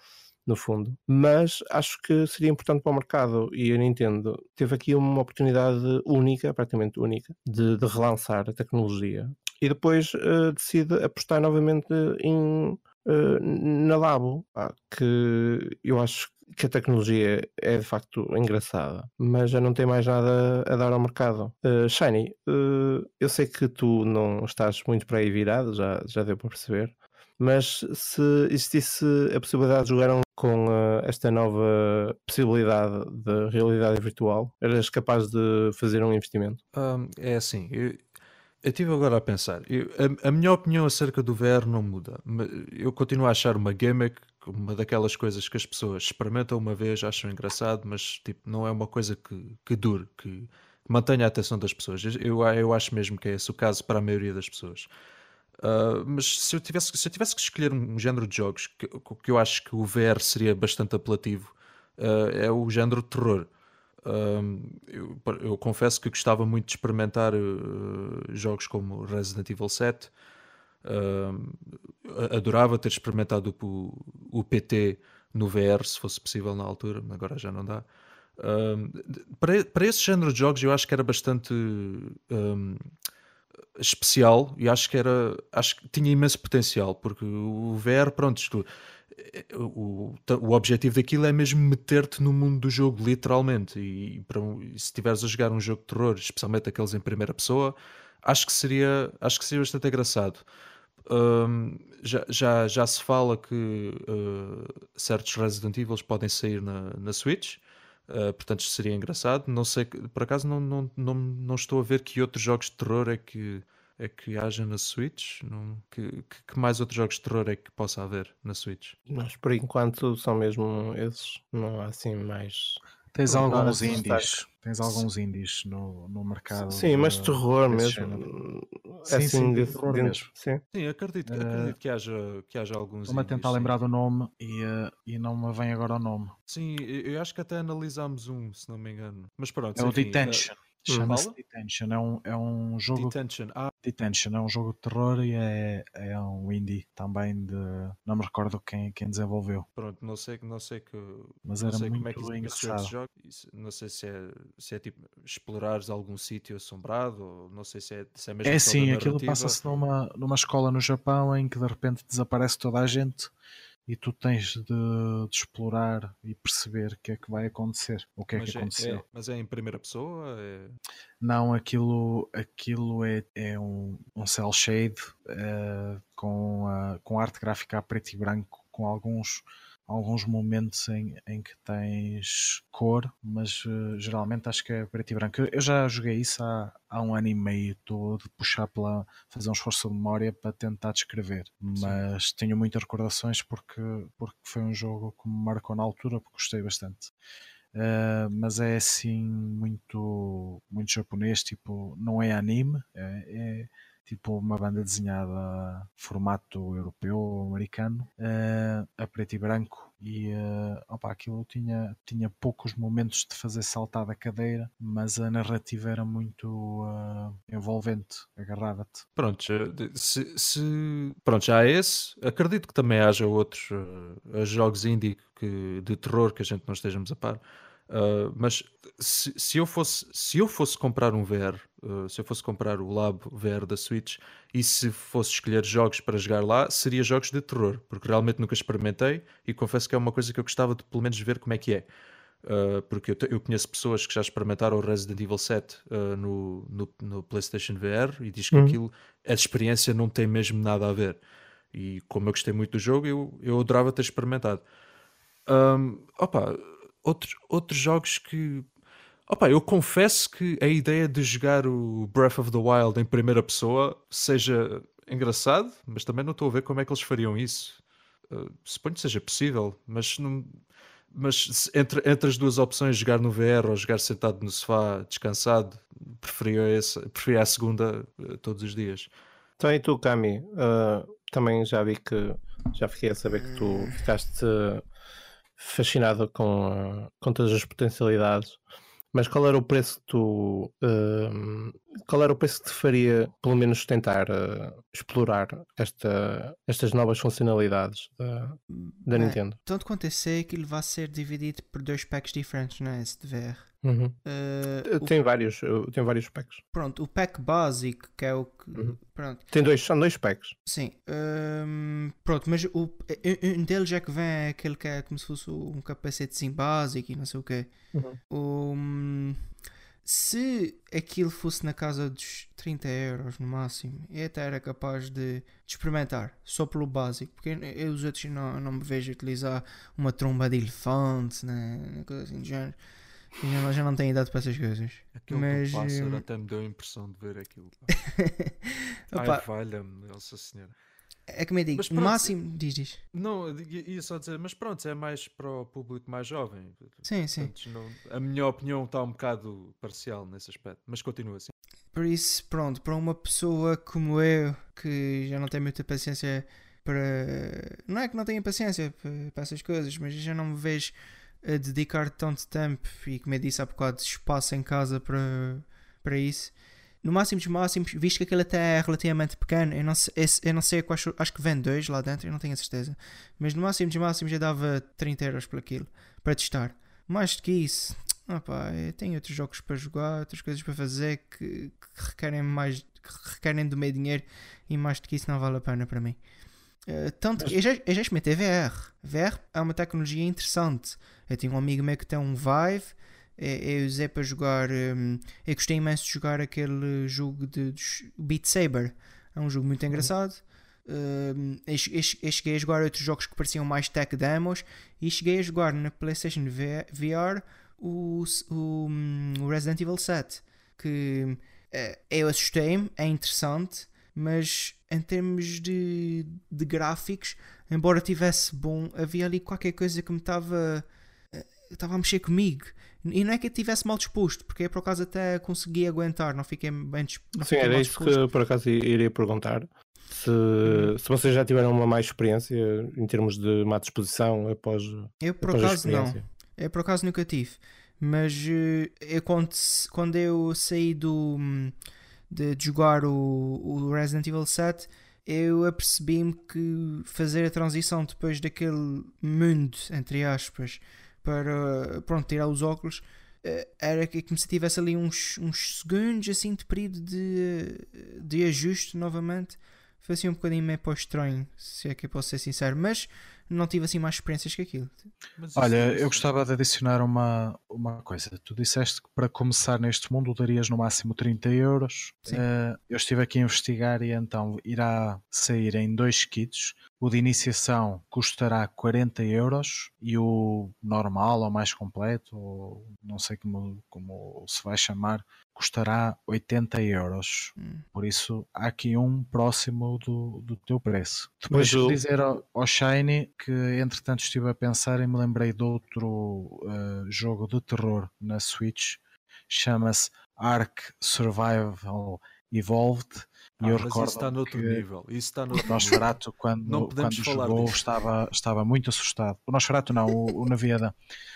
A: no fundo. Mas acho que seria importante para o mercado e a Nintendo teve aqui uma oportunidade única, praticamente única, de, de relançar a tecnologia. E depois uh, decide apostar novamente em, uh, na Labo, que eu acho que a tecnologia é de facto engraçada, mas já não tem mais nada a dar ao mercado. Uh, Shiny, uh, eu sei que tu não estás muito para aí virado, já, já deu para perceber, mas se existisse a possibilidade de jogar com uh, esta nova possibilidade de realidade virtual, eras capaz de fazer um investimento?
D: Um, é assim, eu estive agora a pensar. Eu, a, a, minha opinião acerca do VR não muda. Eu continuo a achar uma gimmick uma daquelas coisas que as pessoas experimentam uma vez, acham engraçado, mas tipo, não é uma coisa que, que dure, que mantenha a atenção das pessoas. Eu, eu acho mesmo que é esse o caso para a maioria das pessoas. Uh, mas se eu, tivesse, se eu tivesse que escolher um género de jogos que, que eu acho que o VR seria bastante apelativo, uh, é o género terror. Uh, eu, eu, confesso que gostava muito de experimentar jogos como Resident Evil 7. adorava ter experimentado o, o, PT no VR, se fosse possível na altura, agora já não dá. para, para esse género de jogos, eu acho que era bastante especial e acho que era acho que tinha imenso potencial porque o VR pronto isto, eh, o, o objetivo daquilo é mesmo meter-te no mundo do jogo literalmente e, para, se estiveres a jogar um jogo de terror especialmente aqueles em primeira pessoa acho que seria acho que seria bastante engraçado um, já, já, já se fala que uh, certos Resident Evil podem sair na, na Switch Uh, portanto, seria engraçado. Não sei, por acaso, não, não, não, não estou a ver que outros jogos de terror é que, é que haja na Switch. Não, que, que, mais outros jogos de terror é que possa haver na Switch?
A: Mas por enquanto são mesmo esses. Não há assim mais.
B: Tens alguns indies. Tens alguns indies no, no mercado.
A: Sim, mas terror mesmo.
B: Sim, assim, sim, de, terror dentro, mesmo.
D: Sim, sim acredito, acredito uh, que, haja, que haja alguns.
B: Estou-me a tentar lembrar do nome e, uh, e não me vem agora o nome.
D: Sim, eu acho que até analisámos um, se não me engano. Mas pronto.
B: É o Detention. Uh, Chama-se Detention. É um, é um jogo.
D: Detention. Ah.
B: Detention é um jogo de terror e é, é um indie também de. Não me recordo quem, quem desenvolveu.
D: Pronto, não sei, não sei que.
B: Mas
D: era
B: muito
D: como é que
B: engraçado.
D: Jogo, não sei se é, se é tipo explorares algum sítio assombrado, ou não sei se é, se é mesmo.
B: É sim, aquilo passa-se numa, numa escola no Japão em que de repente desaparece toda a gente e tu tens de, de, explorar e perceber o que é que vai acontecer, o que é mas que é, aconteceu.
D: É, mas é em primeira pessoa? É...
B: Não, aquilo, aquilo é, é um, um cel shade uh, com, uh, com arte gráfica a preto e branco, com alguns alguns momentos em, em que tens cor, mas uh, geralmente acho que é preto e branco. Eu já joguei isso há, há um ano e meio, estou de puxar pela. fazer um esforço de memória para tentar descrever, mas Sim. tenho muitas recordações porque, porque foi um jogo que me marcou na altura, porque gostei bastante. Uh, mas é assim muito muito japonês, tipo, não é anime, é, é tipo uma banda desenhada formato europeu ou americano, uh, a preto e branco, e uh, opa, aquilo tinha, tinha poucos momentos de fazer saltar da cadeira, mas a narrativa era muito uh, envolvente, agarrava-te.
D: Pronto, se, se, pronto, já há esse, acredito que também haja outros jogos indie que, de terror que a gente não estejamos a par. Uh, mas se, se, eu fosse, se eu fosse comprar um VR, uh, se eu fosse comprar o Lab VR da Switch e se fosse escolher jogos para jogar lá, seria jogos de terror, porque realmente nunca experimentei e confesso que é uma coisa que eu gostava de pelo menos ver como é que é. Uh, porque eu, eu, conheço pessoas que já experimentaram o Resident Evil 7 no, no, no, PlayStation VR e diz que uhum. aquilo, a experiência não tem mesmo nada a ver. E como eu gostei muito do jogo, eu, eu adorava ter experimentado. Um, opa, outros, outros jogos que. Opa, eu confesso que a ideia de jogar o Breath of the Wild em primeira pessoa seja engraçado, mas também não estou a ver como é que eles fariam isso. Uh, suponho que seja possível, mas não. Mas entre, entre as duas opções, jogar no VR ou jogar sentado no sofá descansado, preferia, esse, preferia a segunda uh, todos os dias.
A: Então, e tu, Cami, uh, também já vi que já fiquei a saber que tu ficaste fascinado com, com todas as potencialidades. Mas qual era o preço que tu. Uh, qual era o preço que te faria, pelo menos, tentar uh, explorar esta, estas novas funcionalidades da, da
C: Bem,
A: Nintendo?
C: Tanto quanto eu sei, aquilo vai ser dividido por dois packs diferentes, não é?
A: Uhum.
C: Uh,
A: tem, vários, tem vários packs.
C: Pronto, o pack básico, que é o que.
A: Uhum.
C: Pronto.
A: Tem dois, são dois packs.
C: Sim. Um, pronto, mas o, um deles é que vem aquele que é como se fosse um capacetezinho básico e não sei o quê.
A: Uhum.
C: Um, se aquilo fosse na casa dos 30 euros no máximo, eu até era capaz de, de experimentar, só pelo básico, porque eu, eu os outros não, não me vejo utilizar uma tromba de elefante, né, coisa assim de género. Já, já não tenho idade para essas coisas.
D: Aquele
C: mas,
D: do pássaro
C: hum,
D: até me deu a impressão de ver aquilo.
C: Opa,
D: Ai, falha-me, Nossa Senhora.
C: é como eu digo,
D: pronto,
C: máximo, diz, diz.
D: Não, ia só dizer, mas pronto, é mais para o público mais jovem.
C: Sim, sim.
D: Portanto, não- a minha opinião está um bocado parcial nesse aspecto, mas continua assim.
C: Por isso, pronto, para uma pessoa como eu, que já não tem muita paciência para. Não é que não tenha paciência para essas coisas, mas já não me vejo a dedicar tanto tempo e, como eu disse há bocado, espaço em casa para, para isso. No máximo dos máximos, visto que aquele até é relativamente pequeno, eu não sei, eu não sei quais, acho que vem dois lá dentro, eu não tenho a certeza. Mas no máximo dos máximos eu dava 30 euros por aquilo, para testar. Mais do que isso, opá, eu tenho outros jogos para jogar, outras coisas para fazer que, que requerem mais, que requerem do meu dinheiro e mais do que isso não vale a pena para mim. Eh, tanto que eu já, eu já experimentei VR. VR é uma tecnologia interessante. Eu tinha um amigo meu que tem um Vive. eh, Eu usei para jogar. hum, eu gostei imenso de jogar aquele jogo de, de Beat Saber. É um jogo muito engraçado. Hum, eu, eu che- eu cheguei a jogar outros jogos que pareciam mais tech demos. E cheguei a jogar na PlayStation VR o, o, hum, o Resident Evil 7. Que eh, eu assustei-me, é interessante. Mas em termos de, de gráficos, embora tivesse bom, havia ali qualquer coisa que me estava eh, estava a mexer comigo. E não é que eu estivesse mal disposto, porque eu por acaso até consegui aguentar, não fiquei bem dis- não
A: Sim, era isso
C: disposto.
A: que por acaso iria perguntar. Se,
C: Uhum.
A: se vocês já tiveram uma mais experiência em termos de má disposição após,
C: Eu por
A: após
C: acaso não. Eu por acaso nunca tive. Mas eh, eu, quando, quando eu saí do, hum, de, de jogar o, o Resident Evil 7, eu apercebi-me que fazer a transição depois daquele mundo, entre aspas, para pronto, tirar os óculos, eh, era como se tivesse ali uns, uns segundos assim de período de, de ajuste novamente. Foi assim um bocadinho meio o estranho, se é que eu posso ser sincero, mas não tive assim mais experiências que aquilo.
B: Olha,
D: isso-
B: eu gostava de adicionar uma, uma coisa. Tu disseste que para começar neste mundo darias no máximo 30 euros.
C: Sim.
B: Eh, eu estive aqui a investigar e então irá sair em dois kits. O de iniciação custará 40 euros e o normal ou mais completo, ou não sei como, como se vai chamar, custará 80 euros.
C: Hum.
B: Por isso há aqui um próximo do, do teu preço. Depois
A: Mas
B: dizer ao, ao Shiny que entretanto estive a pensar e me lembrei de outro eh, jogo de terror na Switch, chama-se Ark Survival Evolved. E
D: Ah,
B: eu
D: mas
B: recordo
D: isso está noutro
B: que
D: nível. Isso está noutro.
B: Nosferatu,
D: Não
B: quando,
D: podemos
B: quando
D: falar
B: jogou,
D: disso.
B: estava, estava muito assustado. O Nosferatu não, o, o Navieda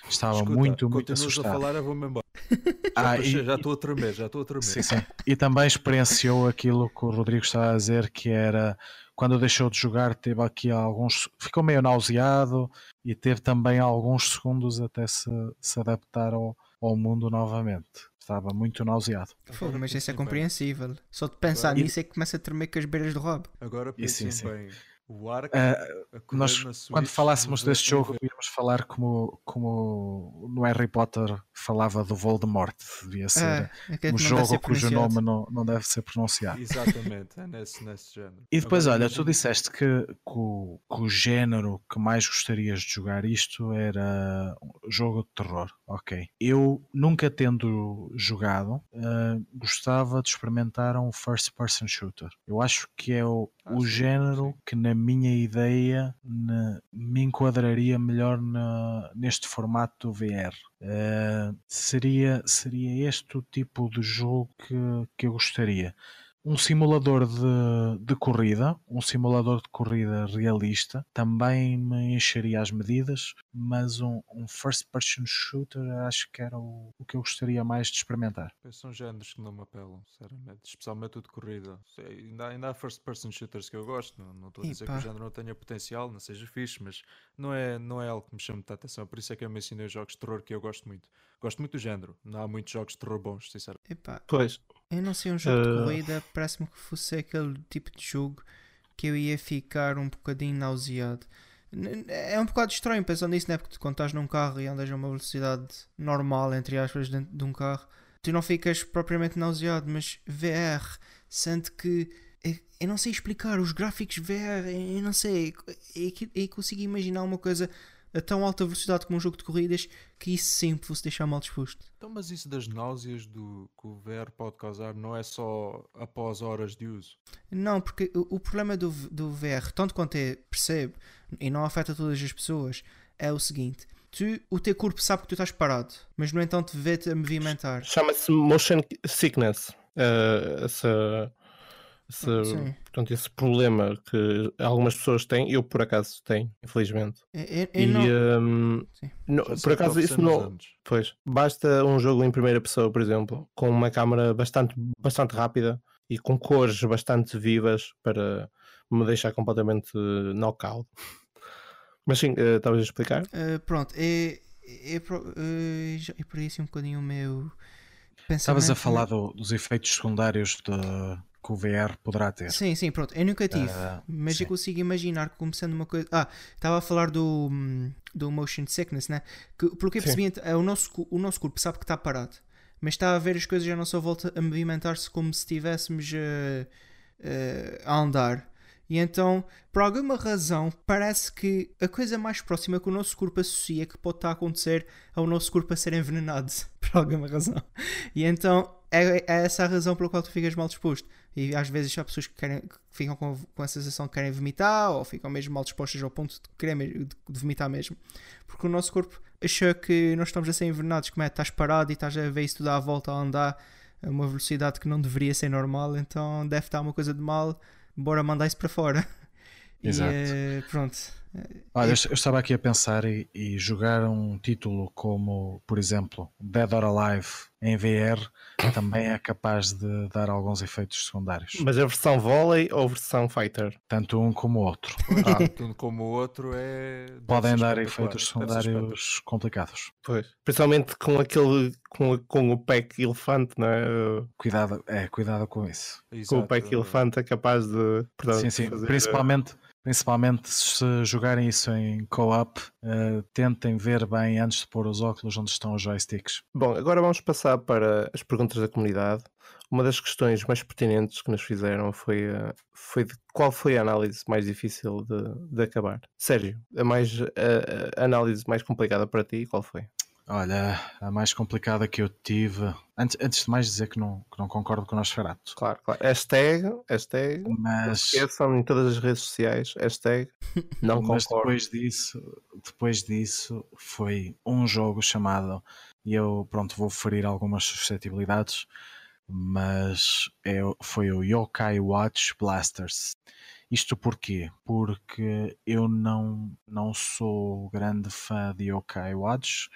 B: estava
D: Escuta,
B: muito, muito
D: continuas a
B: assustado.
D: falar, eu vou-me embora.
B: Ah,
D: Já
B: e-
D: estou- já estou a tremer, já estou a tremer.
B: Sim, sim. E também experienciou aquilo que o Rodrigo estava a dizer, que era quando deixou de jogar, teve aqui alguns. ficou meio nauseado e teve também alguns segundos até se, se adaptar ao, ao mundo novamente. Estava muito nauseado.
C: Fogo, mas isso é compreensível. Só de pensar
D: Agora-
C: nisso é que começa a tremer com as beiras do rabo.
D: Agora
B: E sim,
D: pensem
B: sim.
D: bem. O Ark
B: Ah,
D: a correr
B: Nós, quando falássemos deste jogo, íamos falar como, como no Harry Potter falava do Voldemort. Devia ser
C: Ah, aquele
B: um
C: que não deve ser
B: jogo cujo nome não, não deve ser pronunciado.
D: Exatamente, é nesse, nesse género.
B: E depois,
D: Agora,
B: olha, tu disseste que, que, o, que o género que mais gostarias de jogar isto era um jogo de terror. Ok. Eu, nunca tendo jogado, eh, gostava de experimentar um first person shooter. Eu acho que é o,
D: Ah,
B: o género que, na minha ideia, ne- me enquadraria melhor na- neste formato do VR. Eh, seria, seria este o tipo de jogo que, que eu gostaria um simulador de, de corrida, um simulador de corrida realista, também me encheria as medidas, mas um, um first person shooter acho que era o, o que eu gostaria mais de experimentar.
D: São géneros que não me apelam, sinceramente, especialmente o de corrida. Ainda, ainda há first person shooters que eu gosto, não, estou a dizer que o género não tenha potencial, não seja fixe, mas não é, não é algo que me chama muita atenção, por isso é que eu mencionei jogos de terror que eu gosto muito. Gosto muito do género, não há muitos jogos de terror bons, sinceramente.
C: Epá,
A: pois.
C: Eu não sei, um jogo uh... de corrida parece-me que fosse aquele tipo de jogo que eu ia ficar um bocadinho nauseado. É um bocado estranho pensando nisso, né? Porque quando estás num carro e andas a uma velocidade normal, entre aspas, dentro de um carro, tu não ficas propriamente nauseado, mas VR, sente que. Eu não sei explicar, os gráficos VR, eu não sei, eu consigo imaginar uma coisa a tão alta velocidade como um jogo de corridas que isso sempre fosse deixar mal disposto.
D: Então, mas isso das náuseas do, que o VR pode causar não é só após horas de uso?
C: Não, porque o, o problema do, do VR, tanto quanto é, percebo, e não afeta todas as pessoas, é o seguinte. Tu, o teu corpo sabe que tu estás parado, mas no entanto vê-te a movimentar.
A: Chama-se motion sickness. Uh, essa esse, portanto, esse problema que algumas pessoas têm, eu por acaso tenho, infelizmente.
C: Eu, eu, eu
A: um, não, por acaso isso não. Pois, basta um jogo em primeira pessoa, por exemplo, com uma câmera bastante, bastante rápida e com cores bastante vivas para me deixar completamente knockout. Mas sim, uh, estavas a explicar?
C: Uh, pronto, é, é, por isso um bocadinho o meu.
B: Estavas a falar do, dos efeitos secundários de, que o VR poderá ter.
C: Sim, sim, pronto. Eu nunca tive, uh, mas sim. eu consigo imaginar como sendo uma coisa. Ah, estava a falar do, do motion sickness, né? Que, porque eu percebi, é, o, nosso, o nosso corpo sabe que está parado, mas está a ver as coisas à nossa volta a movimentar-se como se estivéssemos uh, uh, a andar. E então, por alguma razão, parece que a coisa mais próxima que o nosso corpo associa que pode estar a acontecer é o nosso corpo a ser envenenado, por alguma razão. E então, é, é essa a razão pela qual tu ficas mal disposto. E às vezes há pessoas que, querem, que ficam com, com a sensação de querem vomitar ou ficam mesmo mal dispostas ao ponto de querer de vomitar mesmo. Porque o nosso corpo achou que nós estamos a ser envenenados, como é? Estás parado e estás a ver isso tudo à volta a andar a uma velocidade que não deveria ser normal, então deve estar uma coisa de mal, bora mandar isso para fora.
B: Exato.
C: E, pronto.
B: Olha, eu estava aqui a pensar e, e, jogar um título como, por exemplo, Dead or Alive em VR também é capaz de dar alguns efeitos secundários.
A: Mas a versão volley ou a versão fighter?
B: Tanto um como o outro.
D: Ah, tanto um como o outro é.
B: Podem dar efeitos secundários complicados.
A: Pois. Principalmente com aquele. com, com o pack elefante, não é?
B: Cuidado, é, cuidado com isso.
A: Exato. Com o pack elefante é capaz de.
B: Portanto, sim, sim. Fazer... Principalmente Principalmente se jogarem isso em co-op, uh, tentem ver bem antes de pôr os óculos onde estão os joysticks.
A: Bom, agora vamos passar para as perguntas da comunidade. Uma das questões mais pertinentes que nos fizeram foi, uh, foi de qual foi a análise mais difícil de, de acabar. Sérgio, a, mais, a, a análise mais complicada para ti, qual foi?
B: Olha, a mais complicada que eu tive. Antes, antes de mais dizer que não, que não concordo com o Nosferatu.
A: Claro, claro. Hashtag, hashtag. Mas. Esqueçam em todas as redes sociais. Hashtag. Não
B: Mas
A: concordo.
B: depois disso, depois disso, foi um jogo chamado. E eu, pronto, vou ferir algumas suscetibilidades. Mas é, foi o Yokai Watch Blasters. Isto porquê? Porque eu não, não sou grande fã de Yokai Watch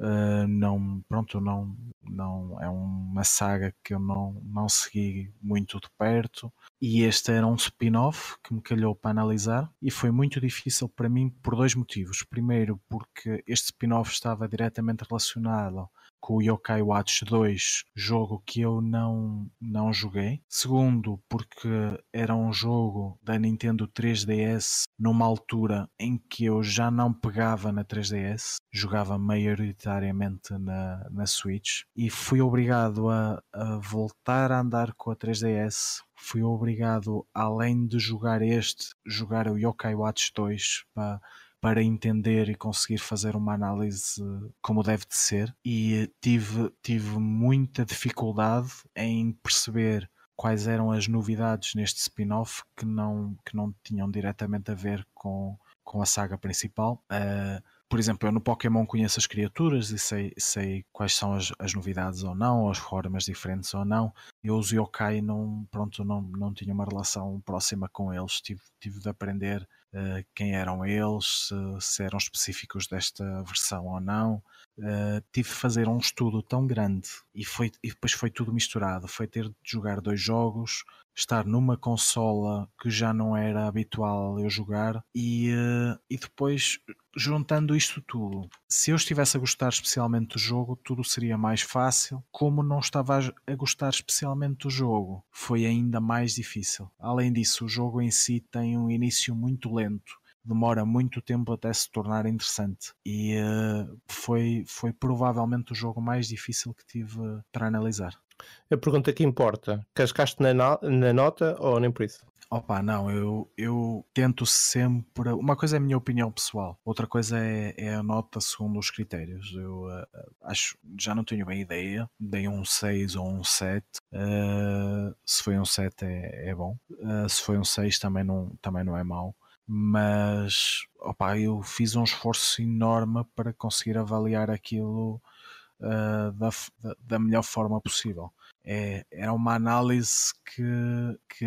B: Uh, não, pronto, não, não é uma saga que eu não, não segui muito de perto e este era um spin-off que me calhou para analisar e foi muito difícil para mim por dois motivos. Primeiro, porque este spin-off estava diretamente relacionado com o Yokai Watch 2, jogo que eu não, não joguei. Segundo, porque era um jogo da Nintendo 3DS numa altura em que eu já não pegava na 3DS, jogava maioritariamente na, na Switch e fui obrigado a, a voltar a andar com a 3DS fui obrigado, além de jogar este, jogar o Yokai Watch 2 para para entender e conseguir fazer uma análise como deve de ser e tive, tive muita dificuldade em perceber quais eram as novidades neste spin-off que não, que não tinham diretamente a ver com, com a saga principal. Uh, por exemplo, eu no Pokémon conheço as criaturas e sei, sei quais são as, as novidades ou não, as formas diferentes ou não. Eu os yokai não, pronto, não, não tinha uma relação próxima com eles, tive, tive de aprender uh, quem eram eles, se, se, eram específicos desta versão ou não. Uh, tive de fazer um estudo tão grande e, foi, e depois foi tudo misturado. Foi ter de jogar dois jogos, estar numa consola que já não era habitual eu jogar e, uh, e depois juntando isto tudo, se eu estivesse a gostar especialmente do jogo, tudo seria mais fácil. Como não estava a gostar especialmente do jogo, foi ainda mais difícil. Além disso, o jogo em si tem um início muito lento demora muito tempo até se tornar interessante e uh, foi, foi provavelmente o jogo mais difícil que tive para analisar.
A: A pergunta que importa: cascaste na, na nota ou nem por isso?
B: Opa, não, eu, eu tento sempre. Uma coisa é a minha opinião pessoal, outra coisa é, é a nota segundo os critérios. Eu uh, acho, já não tenho bem ideia, dei um 6 ou um 7. Uh, eh, se foi um 7 é, é bom, uh, se foi um 6 também não, também não é mau. Mas opa, eu fiz um esforço enorme para conseguir avaliar aquilo da, da, da melhor forma possível. É, é uma análise que, que,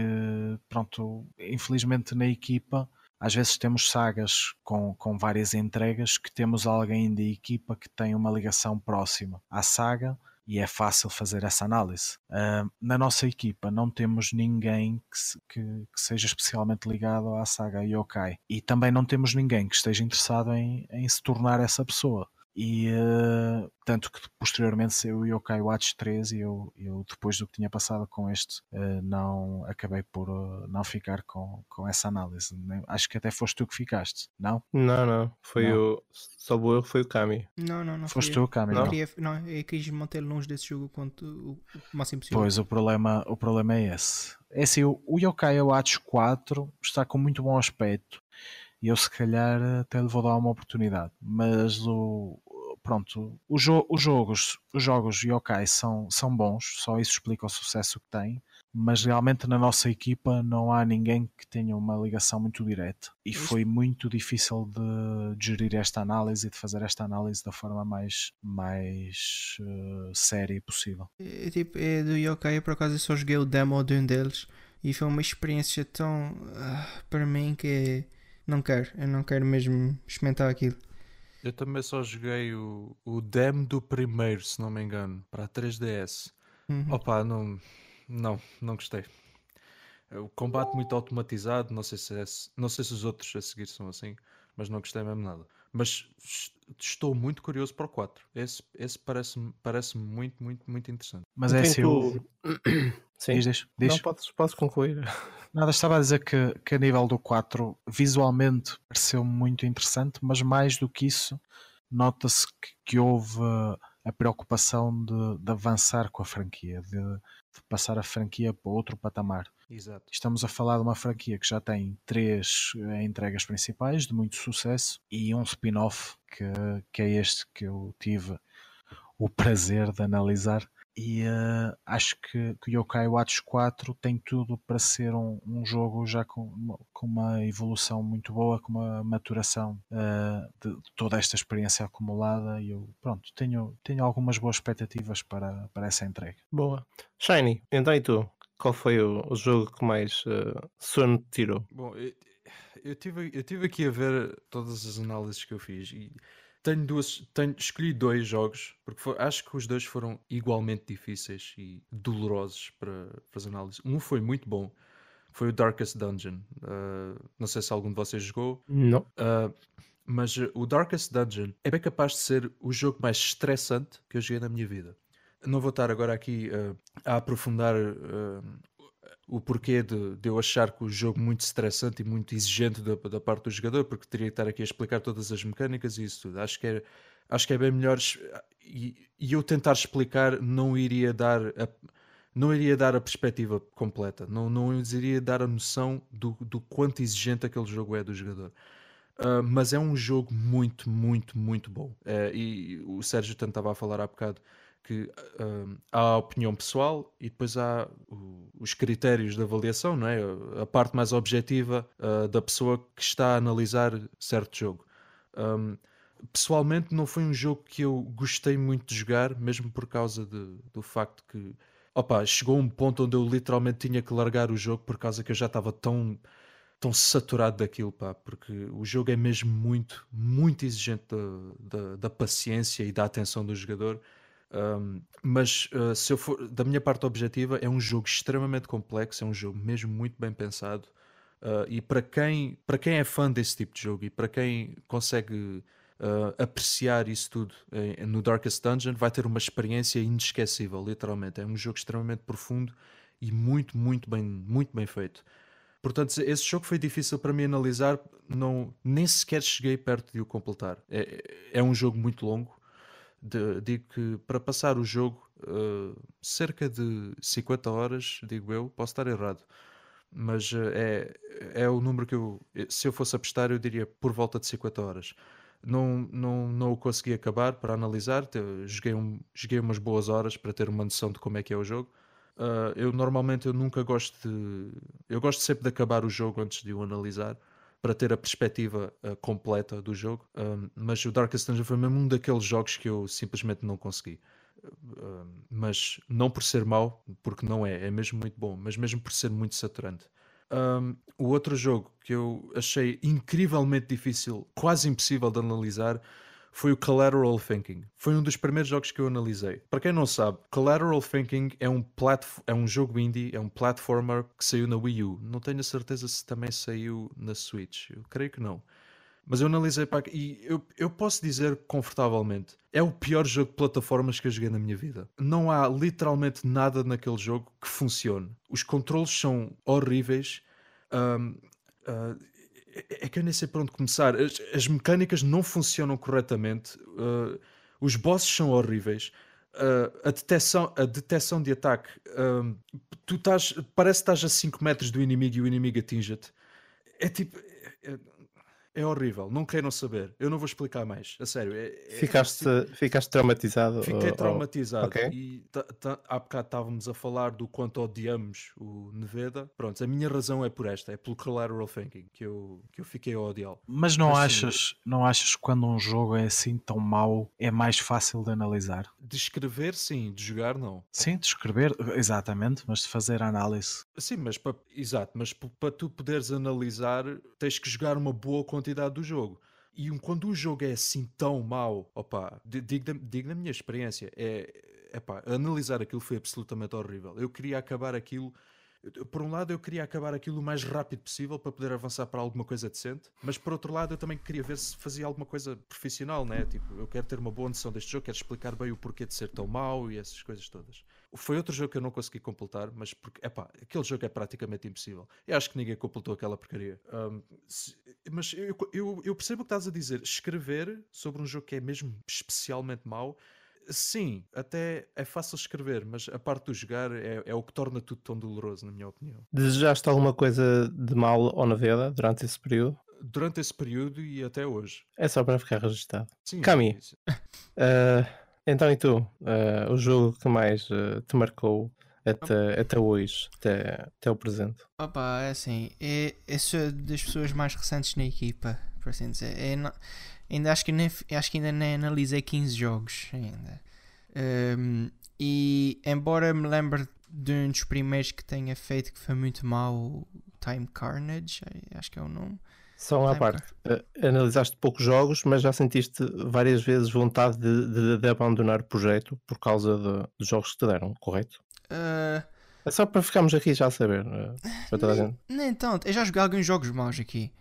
B: pronto, infelizmente na equipa, às vezes temos sagas com, com várias entregas que temos alguém da equipa que tem uma ligação próxima à saga e é fácil fazer essa análise. Uh, na nossa equipa não temos ninguém que, se, que, que, seja especialmente ligado à saga Yokai e também não temos ninguém que esteja interessado em, em se tornar essa pessoa. E uh, tanto que posteriormente saiu o Yokai Watch 3 e eu, eu depois do que tinha passado com este uh, não acabei por uh, não ficar com, com essa análise. Acho que até foste tu que ficaste, não?
A: Não, não. Foi não. o. Só o erro foi o Kami.
C: Não, não, não.
B: Foste tu, Kami.
C: Não, não. Queria, não, eu quis manter longe desse jogo quanto o, o máximo possível.
B: Pois, o problema, o problema é esse. É assim, o, o Yokai Watch 4 está com muito bom aspecto e eu se calhar até lhe vou dar uma oportunidade. Mas o, pronto, o jo os jogos, os jogos yokai são, são bons, só isso explica o sucesso que tem, mas realmente na nossa equipa não há ninguém que tenha uma ligação muito direta. E foi muito difícil de, de gerir esta análise e de fazer esta análise da forma mais, mais uh, séria possível.
C: É, tipo, é do yokai, por acaso eu só joguei o demo de um deles e foi uma experiência tão uh, para mim que não quero, eu não quero mesmo experimentar aquilo.
D: Eu também só joguei o, o demo do primeiro, se não me engano, para a 3DS. Uhum. Opa, não, não, não gostei. O combate muito automatizado, não sei se é, não sei se os outros a seguir são assim, mas não gostei mesmo nada. Mas estou muito curioso para o 4. Esse, esse parece-me parece muito, muito, muito interessante.
B: Mas é assim.
A: Tu... Sim.
B: Diz.
A: Não, podes, podes concluir.
B: Nada, estava a dizer que, que a nível do 4 visualmente pareceu muito interessante, mas mais do que isso, nota-se que, que, houve a preocupação de, de avançar com a franquia, de, de, passar a franquia para outro patamar.
D: Exato.
B: Estamos a falar de uma franquia que já tem três eh, entregas principais de muito sucesso e um spin-off que, que é este que eu tive o prazer de analisar e uh, acho que, que o Yokai Watch 4 tem tudo para ser um, um jogo já com, com uma evolução muito boa, com uma maturação uh, de, de, toda esta experiência acumulada e eu pronto, tenho, tenho algumas boas expectativas para, para essa entrega.
A: Boa. Shiny, então e tu? Qual foi o, o jogo que mais uh, sono te tirou?
D: Bom, eu, eu, tive, eu tive aqui a ver todas as análises que eu fiz e tenho duas, tenho, escolhi dois jogos, porque foi, acho que os dois foram igualmente difíceis e dolorosos para fazer análise. Um foi muito bom, foi o Darkest Dungeon. Uh, não sei se algum de vocês jogou.
A: Não.
D: Uh, mas o Darkest Dungeon é bem capaz de ser o jogo mais estressante que eu joguei na minha vida. Não vou estar agora aqui uh, a aprofundar o porquê de, de, eu achar que o jogo muito estressante e muito exigente da, da, parte do jogador, porque teria que estar aqui a explicar todas as mecânicas e isso tudo. Acho que é, acho que é bem melhor e, e eu tentar explicar não iria dar a, não iria dar a perspectiva completa, não, não iria dar a noção do, do quanto exigente aquele jogo é do jogador. Uh, mas é um jogo muito, muito, muito bom. Uh, e o Sérgio tentava a falar há bocado que uh, há a opinião pessoal e depois há o, os critérios de avaliação, não é? A parte mais objetiva uh, da pessoa que está a analisar certo jogo. Um, pessoalmente não foi um jogo que eu gostei muito de jogar, mesmo por causa de, do facto que opa, chegou um ponto onde eu literalmente tinha que largar o jogo por causa que eu já estava tão, tão saturado daquilo, pá, porque o jogo é mesmo muito, muito exigente da, da, da paciência e da atenção do jogador. Um, mas uh, se eu for da minha parte objetiva, é um jogo extremamente complexo, é um jogo mesmo muito bem pensado. Uh, e para quem, para quem é fã desse tipo de jogo e para quem consegue uh, apreciar isso tudo em, no Darkest Dungeon, vai ter uma experiência inesquecível, literalmente. É um jogo extremamente profundo e muito, muito bem, muito bem feito. Portanto, esse jogo foi difícil para mim analisar, não, nem sequer cheguei perto de o completar. É, é um jogo muito longo. Digo que para passar o jogo, uh, cerca de 50 horas, digo eu, posso estar errado mas eh, é, é o número que eu, se eu fosse apostar, eu diria por volta de 50 horas. Não, não, não o consegui acabar para analisar, joguei, um, joguei umas boas horas para ter uma noção de como é que é o jogo. Uh, eu normalmente eu nunca gosto de. Eu gosto sempre de acabar o jogo antes de o analisar para ter a perspectiva uh, completa do jogo. Uh, mas o Darkest Dungeon foi mesmo um daqueles jogos que eu simplesmente não consegui mas não por ser mau, porque não é, é mesmo muito bom, mas mesmo por ser muito saturante. Um, o outro jogo que eu achei incrivelmente difícil, quase impossível de analisar, foi o Collateral Thinking. Foi um dos primeiros jogos que eu analisei. Para quem não sabe, Collateral Thinking é um, é um jogo indie, é um platformer que saiu na Wii U. Não tenho a certeza se também saiu na Switch. Eu creio que não. Mas eu analisei para e eu, eu posso dizer confortavelmente: é o pior jogo de plataformas que eu joguei na minha vida. Não há literalmente nada naquele jogo que funcione. Os controles são horríveis. Um, uh, ah, é, é que eu nem sei por onde começar. As, as mecânicas não funcionam corretamente. Uh, os bosses são horríveis. Uh, a, detecção, a detecção de ataque, tu estás, parece que estás a 5 metros do inimigo e o inimigo atinge-te. É tipo, é, é horrível, não queiram saber. Eu não vou explicar mais, a sério. É,
A: é, ficaste, é, ficaste traumatizado?
D: Fiquei ou, traumatizado. Okay. E há bocado estávamos a falar do quanto odiamos o Neveda. Pronto, a minha razão é por esta, é pelo collateral thinking que eu, que eu fiquei a odiá-lo.
B: Mas não Mas, achas, não achas que quando um jogo é assim tão mau é mais fácil de analisar?
D: De escrever, sim, de jogar, não.
B: Sim, de escrever, exatamente, mas de fazer análise.
D: Sim, mas para, exato, mas para tu poderes analisar, tens que jogar uma boa quantidade quantidade do jogo. E quando o jogo é assim tão mau, opa, digo, digo na minha experiência, é, epá, analisar aquilo foi absolutamente horrível. Eu queria acabar aquilo por um lado eu queria acabar aquilo o mais rápido possível para poder avançar para alguma coisa decente, mas por outro lado eu também queria ver se fazia alguma coisa profissional, né? Tipo, eu quero ter uma boa noção deste jogo, quero explicar bem o porquê de ser tão mau e essas coisas todas. Foi outro jogo que eu não consegui completar, mas porque, epá, aquele jogo é praticamente impossível. Eu acho que ninguém completou aquela porcaria. Um, se, mas eu, eu, eu percebo o que estás a dizer. Escrever sobre um jogo que é mesmo especialmente mau Sim, até é fácil escrever, mas a parte do jogar é, é o que torna tudo tão doloroso, na minha opinião.
A: Desejaste alguma coisa de mal ou na vida durante esse período?
D: Durante esse período e até hoje.
A: É só para ficar registado. Sim. Cami, uh, então e tu? Uh, o jogo que mais uh, te marcou até, até hoje, até, até o presente?
C: Opa, é assim, é, é sou das pessoas mais recentes na equipa, por assim dizer. É, não Ainda acho que, nem, acho que ainda nem analisei 15 jogos ainda. Um, e embora me lembre de um dos primeiros que tenha feito que foi muito mal, Time Carnage, acho que é o nome.
A: Só uma parte, uh, analisaste poucos jogos, mas já sentiste várias vezes vontade de, de, de abandonar o projeto por causa de, dos jogos que te deram, correto? Uh, é só para ficarmos aqui já a saber. Uh,
C: nem, nem tanto, eu já joguei alguns jogos maus aqui.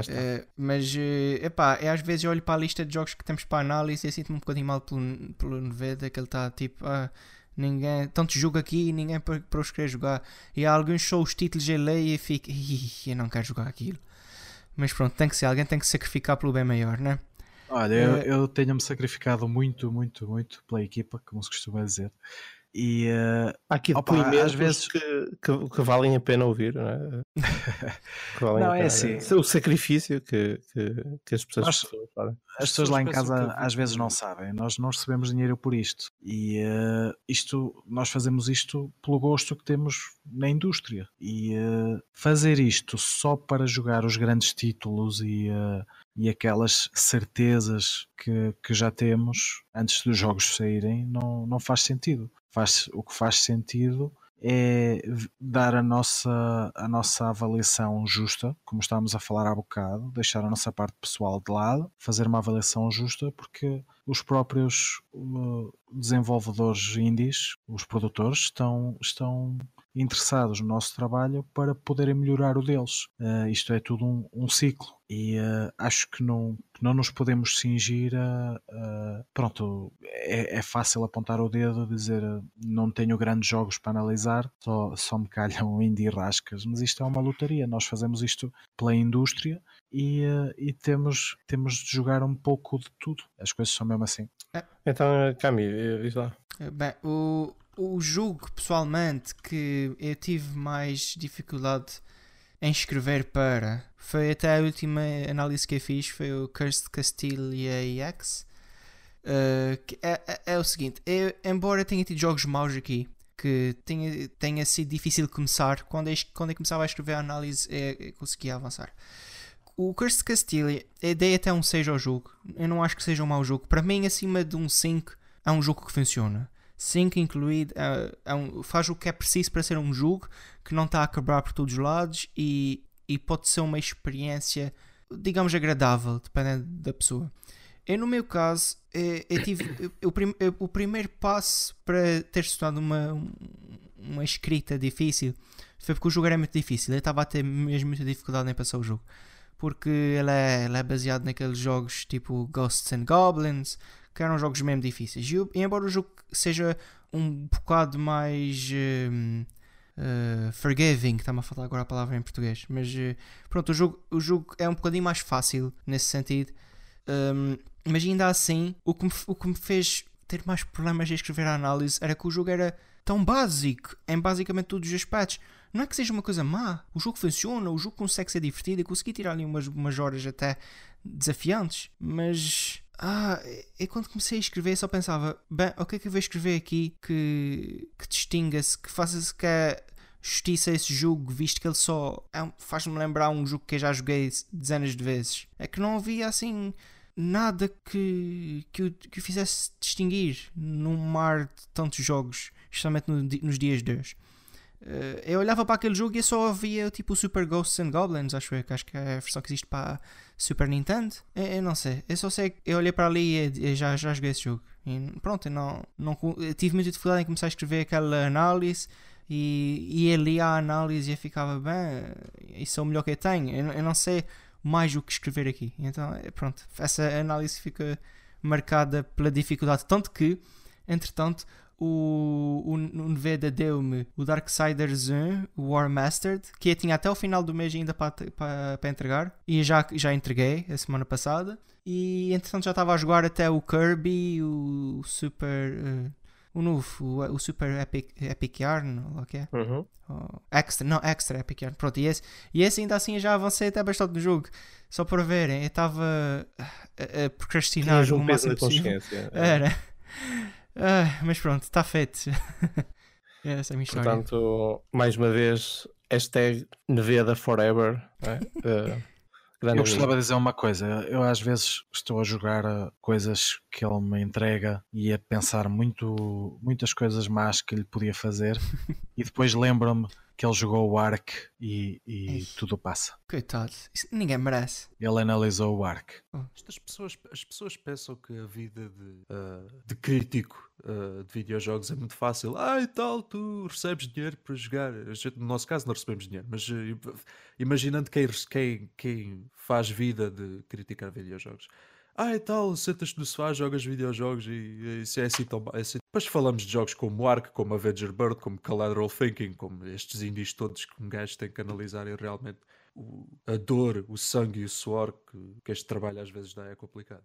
C: Uh, mas, uh, epá, é, às vezes eu olho para a lista de jogos que temos para análise e sinto-me um bocadinho mal pelo, pelo Neveda, que ele está tipo, ah, ninguém, tanto jogo aqui e ninguém para, para os querer jogar. E há alguns só os títulos eu leio e fico, eu não quero jogar aquilo. Mas pronto, tem que ser, alguém tem que sacrificar pelo bem maior, né?
B: Olha, eu, eh, eu tenho-me sacrificado muito, muito, muito pela equipa, como se costuma dizer. E uh,
A: há aqui opa, às vezes que, que, que, valem a pena ouvir, não é?
B: não, é assim.
A: O sacrifício que, que, que as pessoas, Nós,
B: fazem. As pessoas lá em casa às vezes não sabem. Nós não recebemos dinheiro por isto. E uh, isto, nós fazemos isto pelo gosto que temos na indústria. E uh, fazer isto só para jogar os grandes títulos e e aquelas certezas que, que já temos antes dos jogos saírem não, não faz sentido. Faz, o que faz sentido é dar a nossa, a nossa avaliação justa, como estávamos a falar há bocado, deixar a nossa parte pessoal de lado, fazer uma avaliação justa, porque os próprios uh, desenvolvedores indies, os produtores, estão, estão interessados no nosso trabalho para poderem melhorar o deles. Uh, isto é tudo um, um ciclo e uh, acho que não, não nos podemos cingir a. a pronto, é, é, fácil apontar o dedo e dizer não tenho grandes jogos para analisar, só, só me calham indie rascas, mas isto é uma lotaria. Nós fazemos isto pela indústria e, uh, e temos, temos de jogar um pouco de tudo. As coisas são mesmo assim.
A: É. Então, Cami, diz lá.
C: Bem, o, o jogo, pessoalmente, que eu tive mais dificuldade em escrever para foi até a última análise que eu fiz foi o Cursed Castilia X uh, é, é, é, o seguinte eu, embora tenha tido jogos maus aqui que tenha, tenha sido difícil começar quando eu, quando eu começava a escrever a análise eu, eu conseguia avançar. O Cursed Castilia eu dei até um 6 ao jogo eu não acho que seja um mau jogo. Para mim acima de um 5 é um jogo que funciona 5 incluído, é, é um, faz o que é preciso para ser um jogo que não está a quebrar por todos os lados e, e pode ser uma experiência, digamos, agradável, dependendo da pessoa. Eu, no meu caso, eu, eu tive eu, o primeiro passo para ter estudado uma, uma escrita difícil foi porque o jogo era muito difícil. Eu estava a ter mesmo muita dificuldade em passar o jogo. Porque ele é, ele é baseado naqueles jogos tipo Ghosts and Goblins, que eram jogos mesmo difíceis. E, embora o jogo seja um bocado mais uh, uh, forgiving, está-me a falar agora a palavra em português, mas uh, pronto, o jogo, o jogo é um bocadinho mais fácil nesse sentido. Um, mas ainda assim, o que, me, o que me fez ter mais problemas a escrever a análise era que o jogo era tão básico em basicamente todos os aspectos. Não é que seja uma coisa má, o jogo funciona, o jogo consegue ser divertido e consegui tirar ali umas, umas horas até desafiantes, mas ah, e quando comecei a escrever só pensava, bem, o que é que eu vou escrever aqui que, que distinga-se, que faça-se que justiça a esse jogo, visto que ele só é faz-me lembrar um jogo que eu já joguei dezenas de vezes. É que não havia assim nada que, que, o, que o fizesse distinguir num mar de tantos jogos, especialmente no, nos dias de hoje. Uh, eu olhava para aquele jogo e só havia tipo o Super Ghosts and Goblins, acho eu, que acho que é a versão que existe para Super Nintendo. Eu, eu não sei, eu só sei eu olhei para ali e, já, já joguei esse jogo. E pronto, eu não, não, eu tive muita dificuldade em começar a escrever aquela análise e, e ali a análise e ficava bem, isso é o melhor que eu tenho. Eu, eu não sei mais o que escrever aqui. Então, pronto, essa análise fica marcada pela dificuldade. Tanto que, entretanto, o, o, o Nevada deu-me o Darksiders 1, o War Mastered, que eu tinha até o final do mês ainda para, para, para entregar, e já, já entreguei a semana passada. E entretanto já estava a jogar até o Kirby, o Super. Uh, o novo, o, o, Super Epic, Epic Yarn, ou o que é?
A: Uhum.
C: Oh, extra, não, Extra Epic Yarn. Pronto, e esse, e esse ainda assim já avancei até bastante no jogo. Só para verem, eu estava a, a procrastinar
A: um o máximo possível.
C: É. Era. Ah, mas pronto, está feito. Essa é a minha história.
A: Portanto, mais uma vez, hashtag Neveda Forever. É? Uh,
B: eu gostava de dizer uma coisa. Eu às vezes estou a jogar coisas que ele me entrega e a pensar muito, muitas coisas más que lhe podia fazer e depois lembro-me que ele jogou o Ark e, e tudo passa.
C: Coitado, Isso ninguém merece.
B: Ele analisou o Ark.
D: Oh. As, pessoas, as pessoas pensam que a vida de, uh, de crítico uh, de videojogos é muito fácil. Ah, e tal, tu recebes dinheiro para jogar. Gente, no nosso caso, não recebemos dinheiro, mas uh, imaginando quem, quem, quem faz vida de criticar videojogos ah, e tal, sentas-te no sofá, jogas videojogos e, isso é assim tão. É assim. Depois falamos de jogos como Ark, como Avenger Bird, como Collateral Thinking, como estes indies todos que um gajo tem que analisar e realmente o, a dor, o sangue e o suor que, que este trabalho às vezes dá é complicado.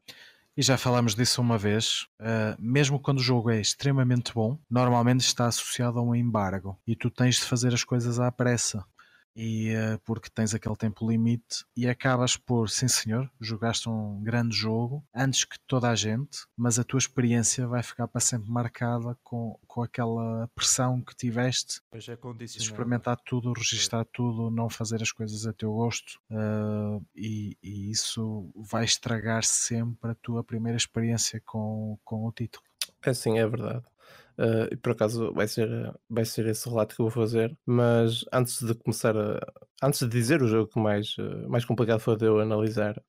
B: E já falámos disso uma vez, uh, mesmo quando o jogo é extremamente bom, normalmente está associado a um embargo e tu tens de fazer as coisas à pressa. E uh, porque tens aquele tempo limite e acabas por, sim senhor, jogaste um grande jogo antes que toda a gente, mas a tua experiência vai ficar para sempre marcada com, com aquela pressão que tiveste
D: pois é
B: de experimentar tudo, registar tudo, não fazer as coisas a teu gosto uh, e, e, isso vai estragar sempre a tua primeira experiência com, com o título.
A: É sim, é verdade. Uh, e por acaso vai ser, vai ser esse relato que eu vou fazer. Mas antes de começar a. Antes de dizer o jogo que mais, uh, mais complicado foi de eu analisar,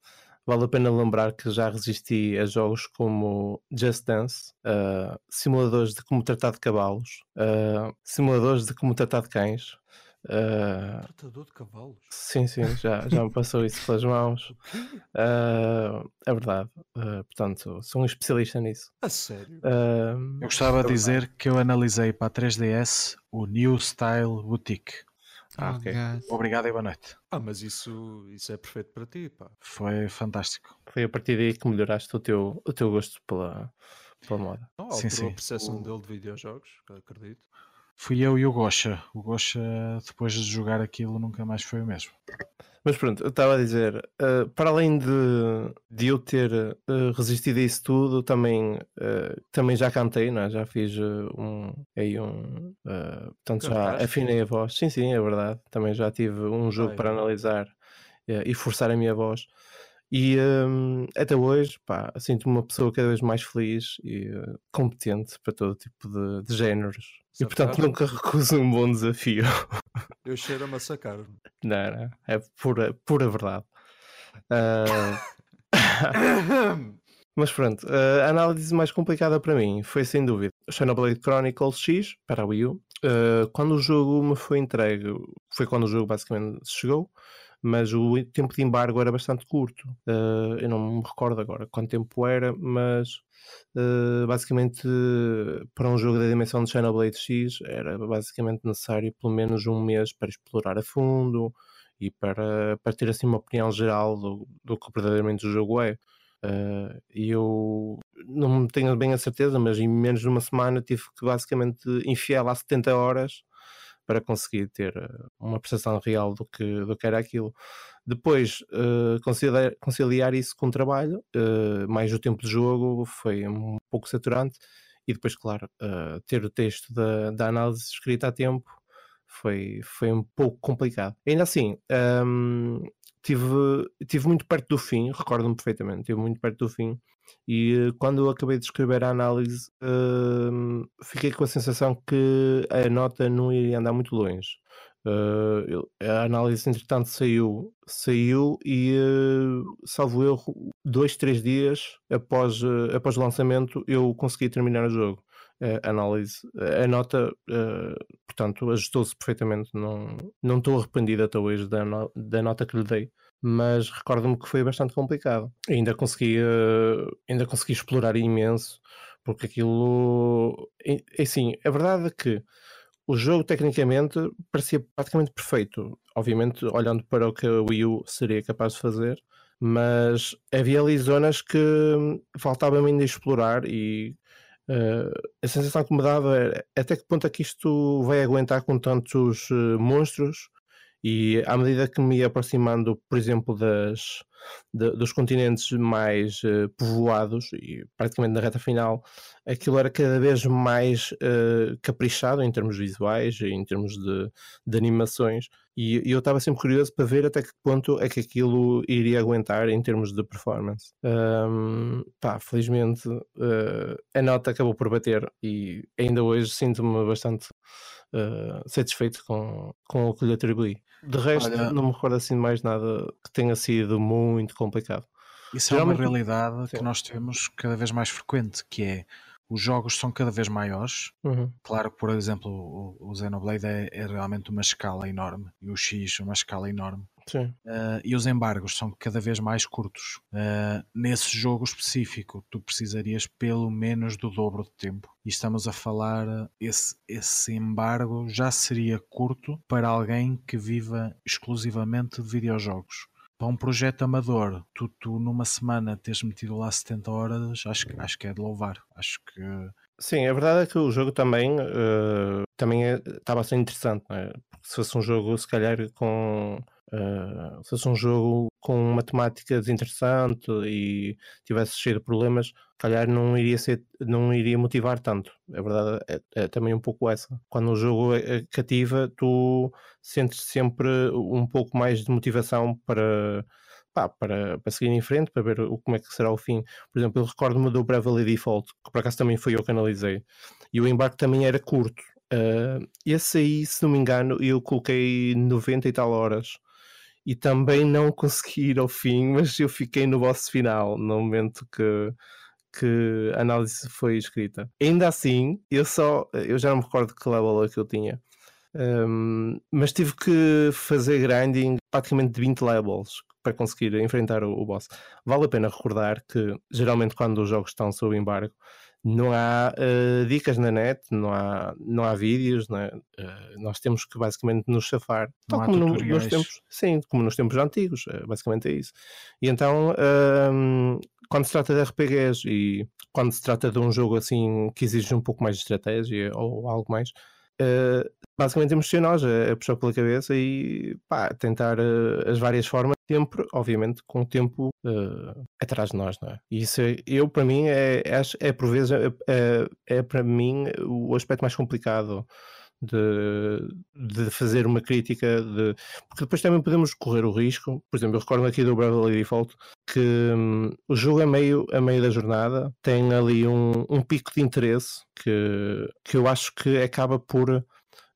A: vale a pena lembrar que já resisti a jogos como Just Dance, uh, simuladores de como tratar de cavalos, simuladores de como tratar de cães.
D: Uh, Tratador de cavalos?
A: Sim, sim, já, já me passou isso pelas mãos. Uh, é verdade. Uh, portanto, sou um especialista nisso.
D: A sério?
B: eu gostava de dizer que eu analisei para a 3DS o New Style Boutique.
C: Ah, ok.
B: Obrigado e boa noite.
D: Ah, mas isso, isso é perfeito para ti, pá.
B: Foi fantástico.
A: Foi a partir daí que melhoraste o teu, o teu gosto pela, pela moda.
D: Não, sim, sim. a percepção o... dele de videojogos, acredito.
B: Fui eu e o Gosha. O Gosha, depois de jogar aquilo, nunca mais foi o mesmo.
A: Mas pronto, eu estava a dizer, uh, para além de, de eu ter uh, resistido a isso tudo, também, uh, também já cantei, não é? já fiz um. Aí um portanto, já afinei a voz. Sim, sim, é verdade. Também já tive um jogo Ai, para analisar e forçar a minha voz. E um, até hoje, pá, sinto-me uma pessoa cada vez mais feliz e uh, competente para todo tipo de, de géneros. E portanto nunca recuso um bom desafio.
D: Eu cheiro a massacrar.
A: Não, não, é pura, pura verdade. Uh... Mas pronto, a análise mais complicada para mim foi sem dúvida Xenoblade Chronicles X para a Wii U. Uh, quando o jogo me foi entregue, foi quando o jogo basicamente chegou mas o tempo de embargo era bastante curto. Uh, eu não me recordo agora quanto tempo era, mas uh, basicamente para um jogo da dimensão de Xenoblade X era basicamente necessário pelo menos um mês para explorar a fundo e para, para ter assim uma opinião geral do, do que verdadeiramente o jogo é. Uh, eu não tenho bem a certeza, mas em menos de uma semana tive que basicamente enfiar lá 70 horas para conseguir ter eh, uma percepção real do que, do que era aquilo. Depois, uh, conciliar, conciliar, isso com o trabalho, uh, mais o tempo de jogo, foi um pouco saturante. E depois, claro, uh, ter o texto da, da análise escrita a tempo foi, foi um pouco complicado. Ainda assim, um, ehm, tive, tive muito perto do fim, recordo-me perfeitamente, tive muito perto do fim e quando eu acabei de escrever a análise, uh, fiquei com a sensação que a nota não iria andar muito longe. Uh, a análise, entretanto, saiu, saiu e, uh, salvo erro, dois, três dias após, após o lançamento, eu consegui terminar o jogo. A análise, a nota, portanto, ajustou-se perfeitamente. Não, não estou arrependido até hoje da, no, da nota que lhe dei mas recordo-me que foi bastante complicado. Ainda consegui, ainda consegui explorar imenso, porque aquilo. Assim, a verdade é que o jogo tecnicamente parecia praticamente perfeito. Obviamente, olhando para o que a Wii U seria capaz de fazer, mas havia ali zonas que faltava-me ainda explorar e uh, a sensação que me dava era até que ponto é que isto vai aguentar com tantos uh, monstros e à medida que me ia aproximando, por exemplo, das, de, dos continentes mais uh, povoados, e praticamente na reta final, aquilo era cada vez mais uh, caprichado em termos visuais, em termos de, de animações, e, e eu estava sempre curioso para ver até que ponto é que aquilo iria aguentar em termos de performance. Um, pá, felizmente uh, a nota acabou por bater, e ainda hoje sinto-me bastante. Uh, satisfeito com, com o que lhe atribuí. De resto, Olha, não me recordo assim de mais nada que tenha sido muito complicado.
B: Isso Geralmente, é uma realidade sim. que nós temos cada vez mais frequente, que é os jogos são cada vez maiores.
A: Uhum.
B: Claro que, por exemplo, o, o Xenoblade é, é, realmente uma escala enorme e o X uma escala enorme.
A: Uh,
B: e os embargos são cada vez mais curtos. Uh, nesse jogo específico, tu precisarias pelo menos do dobro de tempo. E estamos a falar, esse, esse embargo já seria curto para alguém que viva exclusivamente de videojogos para um projeto amador, tu, tu numa semana teres metido lá 70 horas, acho, acho que é de louvar. Acho que.
A: Sim, a verdade é que o jogo também, uh, também é, está bastante interessante, é? se fosse um jogo, se calhar, com. Uh, se fosse um jogo com uma temática desinteressante e tivesse cheio de problemas, calhar não iria, ser, não iria motivar tanto. A verdade é, é também um pouco essa. Quando o jogo é, é cativa, tu sentes sempre um pouco mais de motivação para, pá, para, para seguir em frente, para ver o, como é que será o fim. Por exemplo, eu recordo-me do Bravely Default, que por acaso também foi eu que analisei, e o embarque também era curto. Uh, esse aí, se não me engano, eu coloquei 90 e tal horas e também não consegui ir ao fim, mas eu fiquei no boss final no momento que, que a análise foi escrita. Ainda assim, eu só eu já não me recordo que level é que eu tinha. Um, mas tive que fazer grinding praticamente de 20 levels para conseguir enfrentar o, o boss. Vale a pena recordar que geralmente quando os jogos estão sob embargo não há uh, dicas na net, não há, não há vídeos, né? uh, nós temos que basicamente nos chafar, tal como no, nos tempos, sim, como nos tempos antigos, uh, basicamente é isso. E então, ehm, quando se trata de RPGs e quando se trata de um jogo assim que exige um pouco mais de estratégia ou algo mais, basicamente temos de ser nós a, a puxar pela cabeça e pá, tentar as várias formas sempre, obviamente, com o tempo uh, atrás de nós, não é? E isso, é, eu, para mim, é, é, é por vezes, é, é, é para mim o aspecto mais complicado de, de fazer uma crítica, de, porque depois também podemos correr o risco, por exemplo, eu recordo aqui do Bravely Default que hum, o jogo é meio, a meio da jornada, tem ali um, um pico de interesse que, que eu acho que acaba por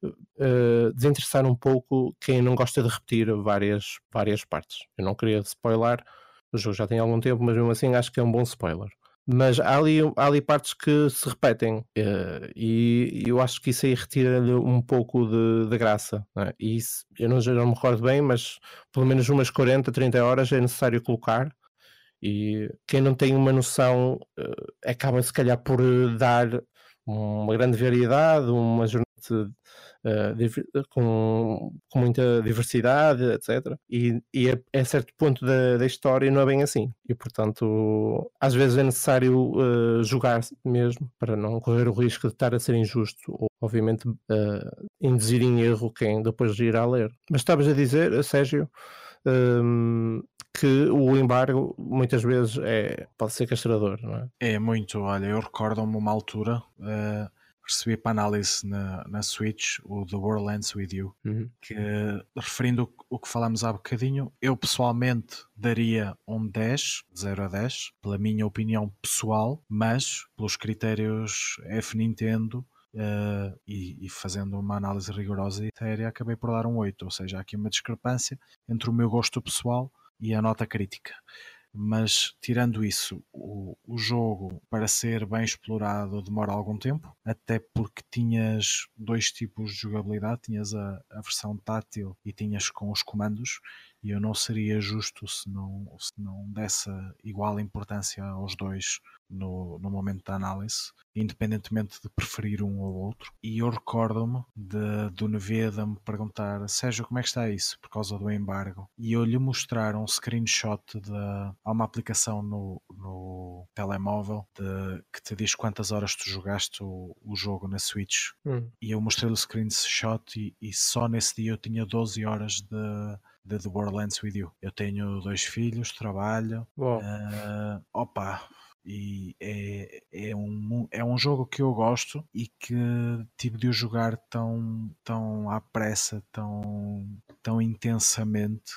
A: uh, desinteressar um pouco quem não gosta de repetir várias, várias partes. Eu não queria spoiler, o jogo já tem algum tempo, mas mesmo assim acho que é um bom spoiler. Mas há ali, há ali partes que se repetem uh, e eu acho que isso aí retira-lhe um pouco de, de graça. É? E isso, eu não, já não me recordo bem, mas pelo menos umas 40, 30 horas é necessário colocar. E quem não tem uma noção uh, acaba se calhar por dar uma grande variedade, uma jornada uh, com, com, muita diversidade, etc. E, e a, a, certo ponto da, da, história não é bem assim. E portanto, às vezes é necessário uh, jogar mesmo para não correr o risco de estar a ser injusto ou, obviamente, uh, induzir em erro quem depois irá ler. Mas estavas a dizer, Sérgio. Um, que o embargo muitas vezes é, pode ser castrador, não é?
B: É muito, olha, eu recordo-me uma altura uh, recebi para análise na, na Switch o The World Ends With You, uhum. que referindo o que falámos há bocadinho, eu pessoalmente daria um 10, 0 a 10, pela minha opinião pessoal, mas pelos critérios F Nintendo Uh, e, e, fazendo uma análise rigorosa e séria, acabei por dar um 8, ou seja, há aqui uma discrepância entre o meu gosto pessoal e a nota crítica mas tirando isso, o, o jogo para ser bem explorado demora algum tempo, até porque tinhas dois tipos de jogabilidade, tinhas a, a versão tátil e tinhas com os comandos, e eu não seria justo se não, se não desse igual importância aos dois no, no momento da análise, independentemente de preferir um ou outro. E eu recordo-me do Neveda me perguntar: Sérgio, como é que está isso por causa do embargo? E eu lhe mostrar um screenshot de. Há uma aplicação no, no telemóvel de, que te diz quantas horas tu jogaste o, o jogo na Switch. Hum. E eu mostrei-lhe o screenshot e, e só nesse dia eu tinha 12 horas de de The Borderlands With You. Eu tenho dois filhos, trabalho. Uh, opa, e é, é, um, é um jogo que eu gosto e que tive de o jogar tão, tão à pressa, tão, tão intensamente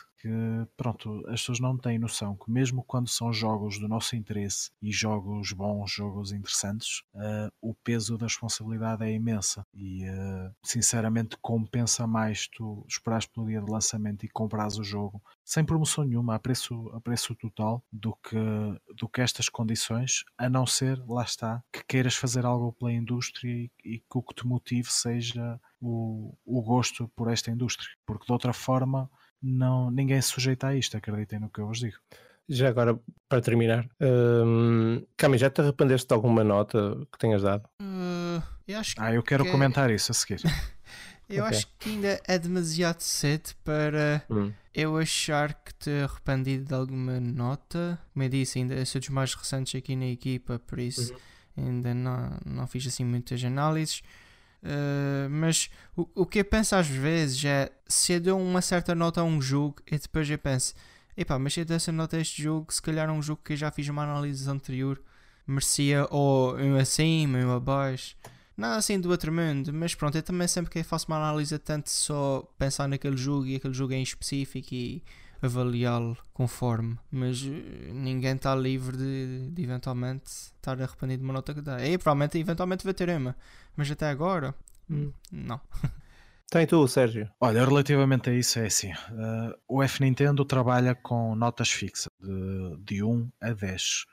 B: pronto, as pessoas não têm noção que mesmo quando são jogos do nosso interesse e jogos bons, jogos interessantes, uh, o peso da responsabilidade é imensa. E uh, sinceramente compensa mais tu esperares pelo dia de lançamento e comprares o jogo sem promoção nenhuma, a preço, a preço total do que, do que estas condições, a não ser, lá está, que queiras fazer algo pela indústria e, e que o que te motive seja o, o gosto por esta indústria, porque de outra forma não, ninguém se sujeita a isto, acreditem no que eu vos digo.
A: Já agora, para terminar, hum, Cami, já te arrependeste de alguma nota que tenhas dado?
C: Uh, eu acho
B: ah, eu quero que... comentar isso a seguir.
C: eu okay. acho que ainda é demasiado cedo para hum. eu achar que te arrependido de alguma nota. Como eu disse, ainda sou dos mais recentes aqui na equipa, por isso uhum. ainda não, não fiz assim muitas análises. Uh, mas o, o que eu penso às vezes é se eu dou uma certa nota a um jogo e depois eu penso, epá, mas se eu dei essa nota a este jogo, se calhar é um jogo que eu já fiz uma análise anterior merecia ou um acima, um abaixo. Nada assim do outro mundo, mas pronto, eu também sempre que faço uma análise tanto só pensar naquele jogo e aquele jogo em específico e avaliá-lo conforme, mas eh, ninguém está livre de, de, eventualmente estar arrependido de uma nota que dá. E provavelmente eventualmente vai ter uma, mas até agora, hum. não.
A: Tem tu, Sérgio.
B: Olha, relativamente a isso é assim. Uh, o F Nintendo trabalha com notas fixas de, de 1 a 10.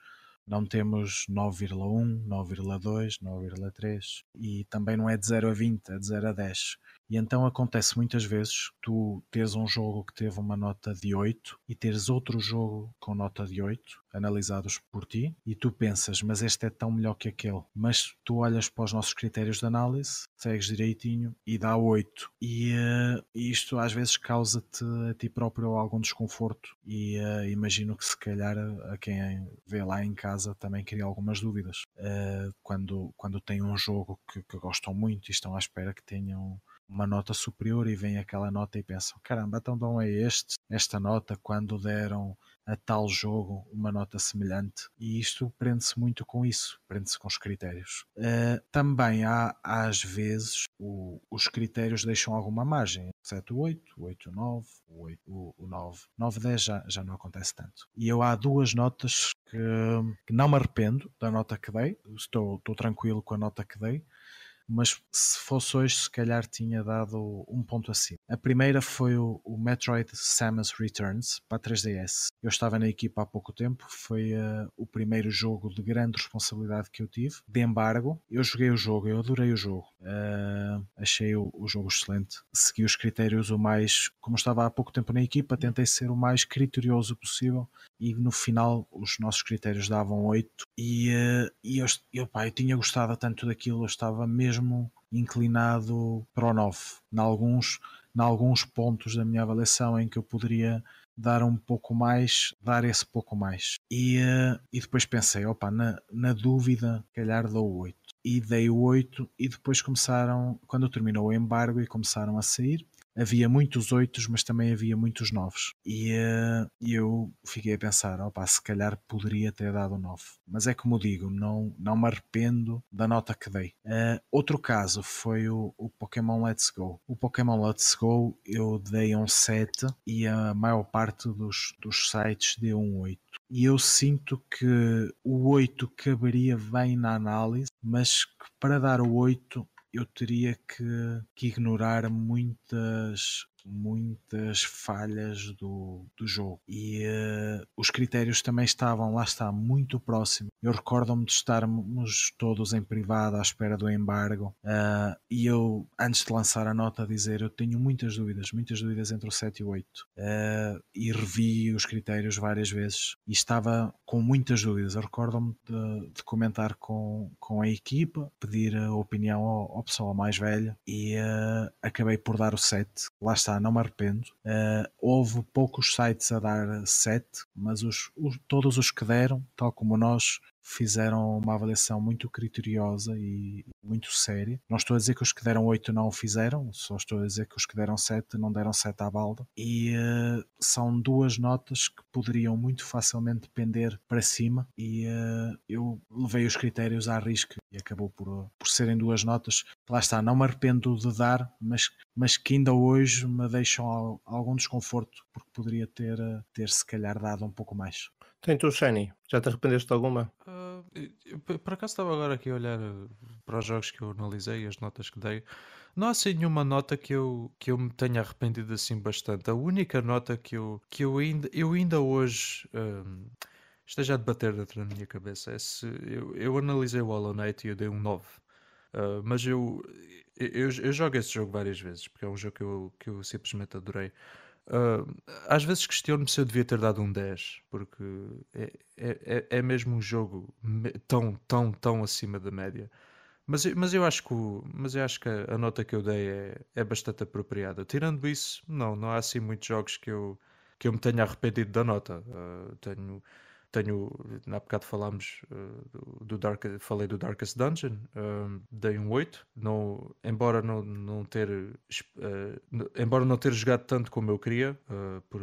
B: Não temos 9,1, 9,2, 9,3 e também não é de 0 a 20, é de 0 a 10. E então acontece muitas vezes tu teres um jogo que teve uma nota de 8 e teres outro jogo com nota de 8, analisados por ti, e tu pensas, mas este é tão melhor que aquele. Mas tu olhas para os nossos critérios de análise, segues direitinho e dá 8. E uh, isto às vezes causa-te a ti próprio algum desconforto. E uh, imagino que se calhar a quem vê lá em casa também cria algumas dúvidas. Uh, quando, quando tem um jogo que, que gostam muito e estão à espera que tenham uma nota superior e vem aquela nota e pensam: caramba, então dão a este esta nota quando deram a tal jogo uma nota semelhante? E isto prende-se muito com isso, prende-se com os critérios. Uh, também há, às vezes, o, os critérios deixam alguma margem, 7, 8, 8, 9, 8, o, o 9, 9, 10 já, já não acontece tanto. E eu há duas notas que, que não me arrependo da nota que dei, estou, estou tranquilo com a nota que dei, mas se fosse hoje, se calhar tinha dado um ponto acima. A primeira foi o, o Metroid Samus Returns para a 3DS. Eu estava na equipa há pouco tempo, foi uh, o primeiro jogo de grande responsabilidade que eu tive, de embargo. Eu joguei o jogo, eu adorei o jogo, uh, achei o, o, jogo excelente. Segui os critérios o mais, como estava há pouco tempo na equipa, tentei ser o mais criterioso possível e no final os nossos critérios davam 8 e, uh, e eu, eu, pá, eu tinha gostado tanto daquilo, eu estava mesmo inclinado para o 9. Em alguns, em alguns pontos da minha avaliação em que eu poderia dar um pouco mais, dar esse pouco mais. E, uh, e depois pensei, opa, na, na dúvida, calhar dou 8. E dei o 8 e depois começaram, quando terminou o embargo e começaram a sair, havia muitos oitos, mas também havia muitos novos. E uh, eu fiquei a pensar, opa, se calhar poderia ter dado nove. Mas é como digo, não, não me arrependo da nota que dei. Uh, outro caso foi o, o Pokémon Let's Go. O Pokémon Let's Go eu dei um 7 e a maior parte dos, dos sites deu um 8 e eu sinto que o 8 caberia bem na análise, mas que para dar o 8 eu teria que, que ignorar muitas muitas falhas do, do jogo. E uh, os critérios também estavam lá está muito próximo eu recordo-me de estarmos todos em privado à espera do embargo uh, e eu antes de lançar a nota dizer eu tenho muitas dúvidas muitas dúvidas entre o 7 e o 8 uh, eh, e revi os critérios várias vezes. E estava com muitas dúvidas. Eu recordo-me de, de, comentar com, com a equipa pedir a opinião ao, ao pessoal mais velho e acabei por dar o 7 lá está não me arrependo. Uh, houve poucos sites a dar 7, mas os, os, todos os que deram, tal como nós, fizeram uma avaliação muito criteriosa e muito séria. Não estou a dizer que os que deram 8 não o fizeram, só estou a dizer que os que deram 7 não deram 7 à balda. E uh, são duas notas que poderiam muito facilmente pender para cima e uh, eu levei os critérios à risca e acabou por, por serem duas notas. Lá está, não me arrependo de dar, mas, mas que ainda hoje me deixam algum desconforto porque poderia ter, eh, ter se calhar dado um pouco mais.
A: Tem tu, Shani? Já te arrependeste de alguma?
D: Uh, por acaso estava agora aqui a olhar eh, para os jogos que eu analisei e as notas que dei. Não há assim nenhuma nota que eu, que eu me tenha arrependido assim bastante. A única nota que eu, que eu, ainda, eu ainda hoje um, esteja a debater dentro da minha cabeça é se eu, eu analisei o Hollow Knight e eu dei um 9. Uh, ah, mas eu, eu, eu, jogo esse jogo várias vezes porque é um jogo que eu, que eu simplesmente adorei. Uh, às vezes questiono-me se eu devia ter dado um 10, porque é, é, é, é mesmo um jogo tão, tão, tão acima da média. Mas, mas, eu acho que, mas eu acho que a, nota que eu dei é, é bastante apropriada. Tirando isso, não, não há assim muitos jogos que eu, que eu me tenha arrependido da nota. Uh, tenho, tenho, na bocado falámos uh, do, do Dark, falei do Darkest Dungeon, uh, dei um 8, não, embora não, não ter uh, embora não ter jogado tanto como eu queria, por,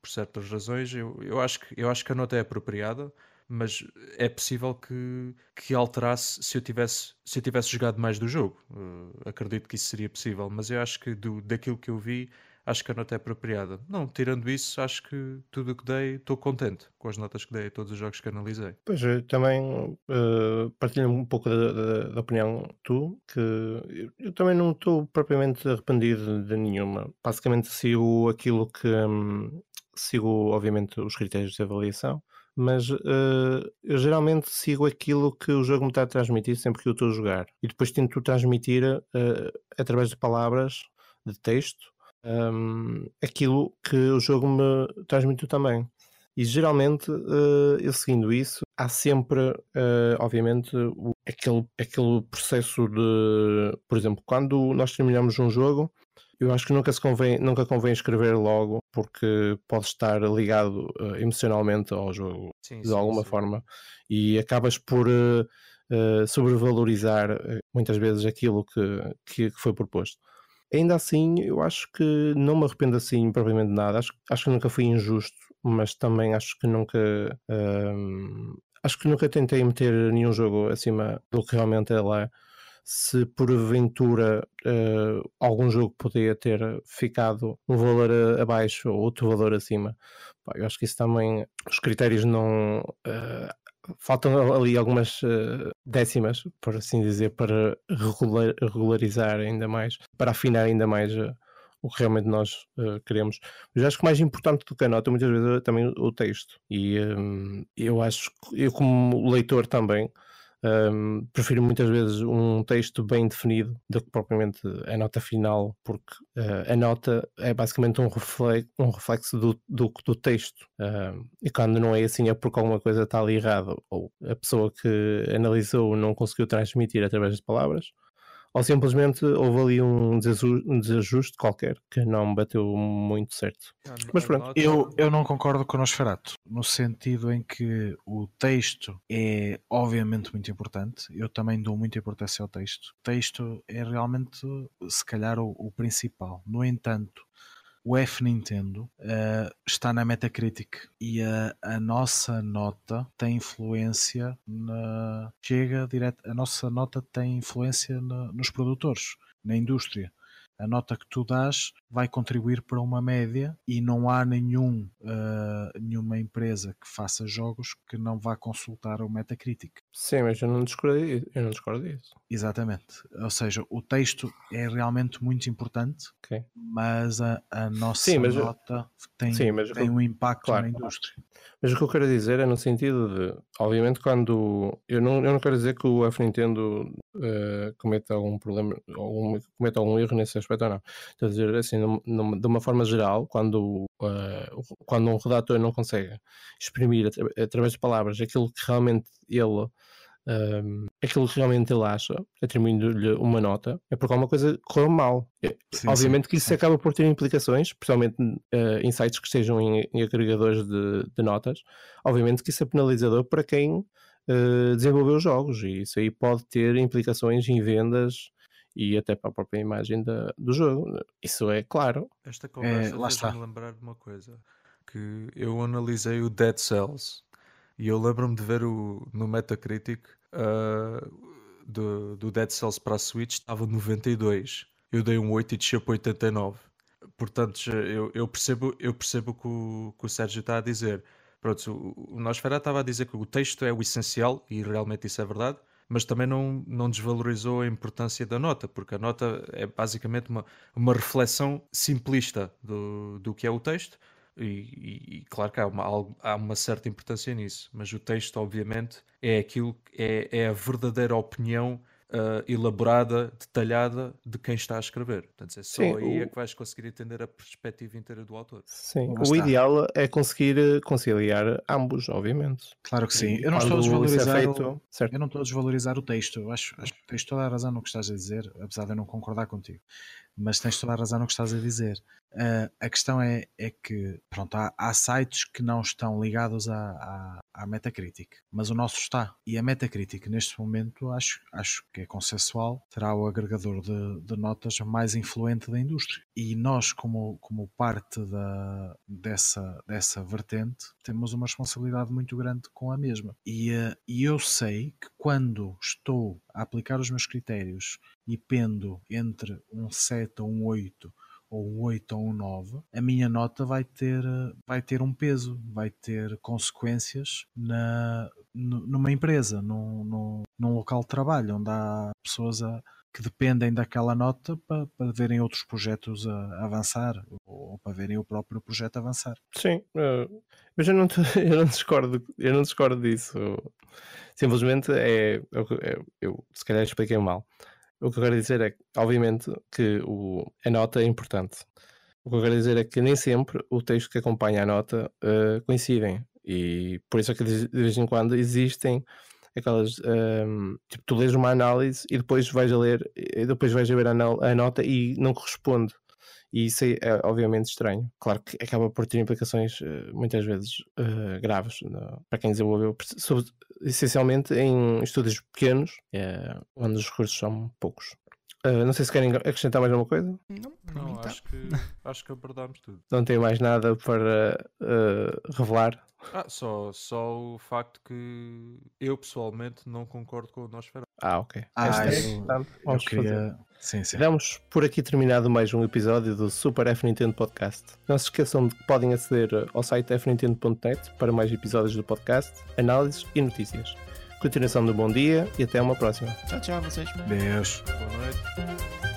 D: por certas razões, eu, eu, acho que, eu acho que a nota é apropriada mas é possível que, que alterasse se eu tivesse se eu tivesse jogado mais do jogo. Uh, acredito que isso seria possível, mas eu acho que do, daquilo que eu vi, acho que a nota é apropriada. Não, tirando isso, acho que tudo o que dei, estou contente com as notas que dei a todos os jogos que analisei.
A: Pois, também uh, partilho um pouco da, da, da, opinião tu, que eu, eu também não estou propriamente arrependido de nenhuma. Basicamente sigo aquilo que... Um, sigo, obviamente, os critérios de avaliação mas uh, eu geralmente sigo aquilo que o jogo me está a transmitir sempre que eu estou a jogar e depois tento transmitir uh, através de palavras, de texto, um, aquilo que o jogo me transmitiu também. E geralmente, uh, eu seguindo isso, há sempre, obviamente, o, aquele, aquele processo de, por exemplo, quando nós terminamos um jogo, eu acho que nunca, se convém, nunca convém escrever logo, porque pode estar ligado uh, emocionalmente ao jogo sim, de sim, alguma sim. forma e acabas por uh, uh, sobrevalorizar muitas vezes aquilo que, que, que, foi proposto. Ainda assim, eu acho que não me arrependo assim propriamente de nada. Acho, acho que nunca fui injusto, mas também acho que nunca. Ehm, acho que nunca tentei meter nenhum jogo acima do que realmente é lá se porventura uh, algum jogo poderia ter ficado um valor abaixo ou outro valor acima. Pá, eu acho que isso também, os critérios não. Uh, faltam ali algumas uh, décimas, por assim dizer, para regular, regularizar ainda mais, para afinar ainda mais o que realmente nós uh, queremos. Mas acho que mais importante do que a nota, muitas vezes, é também o texto. E um, eu acho eu, como leitor também, um, prefiro muitas vezes um texto bem definido do que propriamente a nota final, porque uh, a nota é basicamente um reflexo, um reflexo do, do, do texto. E quando não é assim é porque alguma coisa está ali errada, ou a pessoa que analisou não conseguiu transmitir através de palavras, ou simplesmente houve ali um desajuste, qualquer que não bateu muito certo.
B: Mas pronto, eu, eu não concordo com o Nosferatu, no sentido em que o texto é obviamente muito importante, eu também dou muita importância ao texto. O texto é realmente, se calhar, o, o principal. No entanto, o F Nintendo uh, está na Metacritic e a, a, nossa nota tem influência na. chega direto. A nossa nota tem influência na, nos produtores, na indústria a nota que tu dás vai contribuir para uma média e não há nenhum, uh, nenhuma empresa que faça jogos que não vá consultar o Metacritic.
A: Sim, mas eu não discordo, eu não discordo disso.
B: Exatamente. Ou seja, o texto é realmente muito importante, okay. mas a, a nossa sim, nota tem, sim, tem um impacto claro, na indústria.
A: Mas o que eu quero dizer é no sentido de, obviamente, quando eu não, eu não quero dizer que o F Nintendo uh, cometa algum problema, algum, cometa algum erro nesse aspecto ou não. Estou a dizer assim, de uma forma geral, quando, uh, quando um redator não consegue exprimir através de palavras aquilo que realmente ele um, aquilo que realmente ele acha, atribuindo-lhe uma nota, é porque alguma coisa correu mal. Sim, Obviamente sim, que isso sim. acaba por ter implicações, especialmente uh, em sites que estejam em, em agregadores de, de, notas. Obviamente que isso é penalizador para quem uh, desenvolveu os jogos e isso aí pode ter implicações em vendas e até para a própria imagem da, do jogo. Isso é claro.
D: Esta conversa é, fez-me lembrar de uma coisa que eu analisei o Dead Cells e eu lembro-me de ver o, no Metacritic uh, do, do Dead Cells para a Switch estava 92. Eu dei um 8 e desceu para 89. Portanto, eu, eu percebo, eu percebo o que o, que o Sérgio está a dizer. Pronto, o, o Nosferatu estava a dizer que o texto é o essencial, e realmente isso é verdade, mas também não, não desvalorizou a importância da nota, porque a nota é basicamente uma, uma reflexão simplista do, do que é o texto, e, e, e, claro que há uma, há uma certa importância nisso, mas o texto, obviamente, é aquilo é, é a verdadeira opinião uh, elaborada, detalhada de quem está a escrever. Portanto, é só Sim, aí o... é que vais conseguir entender a perspectiva inteira do autor.
A: Sim, o ideal é conseguir eh, conciliar ambos, obviamente.
B: Claro que sim. Eu não, estou a desvalorizar é feito... o... eu não estou a desvalorizar o texto. Eu acho, acho que tens toda a razão no que estás a dizer, apesar de eu não concordar contigo mas tens toda a razão no que estás a dizer. Uh, a questão é, é que pronto, há, há, sites que não estão ligados à, à, à Metacritic, mas o nosso está. E a Metacritic, neste momento, acho, acho que é consensual, será o agregador de, de notas mais influente da indústria. E nós, como, como parte da, dessa, dessa vertente, temos uma responsabilidade muito grande com a mesma. E, uh, e eu sei que quando estou a aplicar os meus critérios e pendo entre um 7 ou um 8 ou um 8 ou um 9, a minha nota vai ter, vai ter um peso, vai ter consequências na, numa empresa, num, num, num local de trabalho, onde há pessoas a, que dependem daquela nota para, para verem outros projetos a, a avançar ou, para verem o próprio projeto avançar.
A: Sim, uh, mas eu não, eu não discordo, eu não discordo disso. Simplesmente é, eu, eu, eu se calhar expliquei mal. O que eu quero dizer é, obviamente, que o, a nota é importante. O que eu quero dizer é que nem sempre o texto que acompanha a nota uh, coincidem. E por isso é que de vez em quando existem aquelas. Um, ehm, tipo, tu lês uma análise e depois vais a ler, e depois vais a ver a, a nota e não corresponde. E isso é, é, obviamente estranho. Claro que acaba por ter implicações uh, muitas vezes uh, graves no, para quem desenvolveu, sobre, essencialmente em estúdios pequenos, uh, onde os recursos são poucos. não sei se querem acrescentar mais alguma coisa.
C: Não,
D: não acho, que, acho que abordámos tudo.
A: Não tem mais nada para revelar.
D: Ah, só, só o facto que eu pessoalmente não concordo com o Nosferatu.
A: Ah, ok.
B: Ah, Esta é importante. Vamos queria... Sim, sim.
A: Damos por aqui terminado mais um episódio do Super F Nintendo Podcast. Não se esqueçam de que podem aceder ao site fnintendo.net para mais episódios do podcast, análises e notícias. Continuação do bom dia e até uma próxima.
C: Tchau, tchau, vocês.
B: Beijo.
D: Boa noite.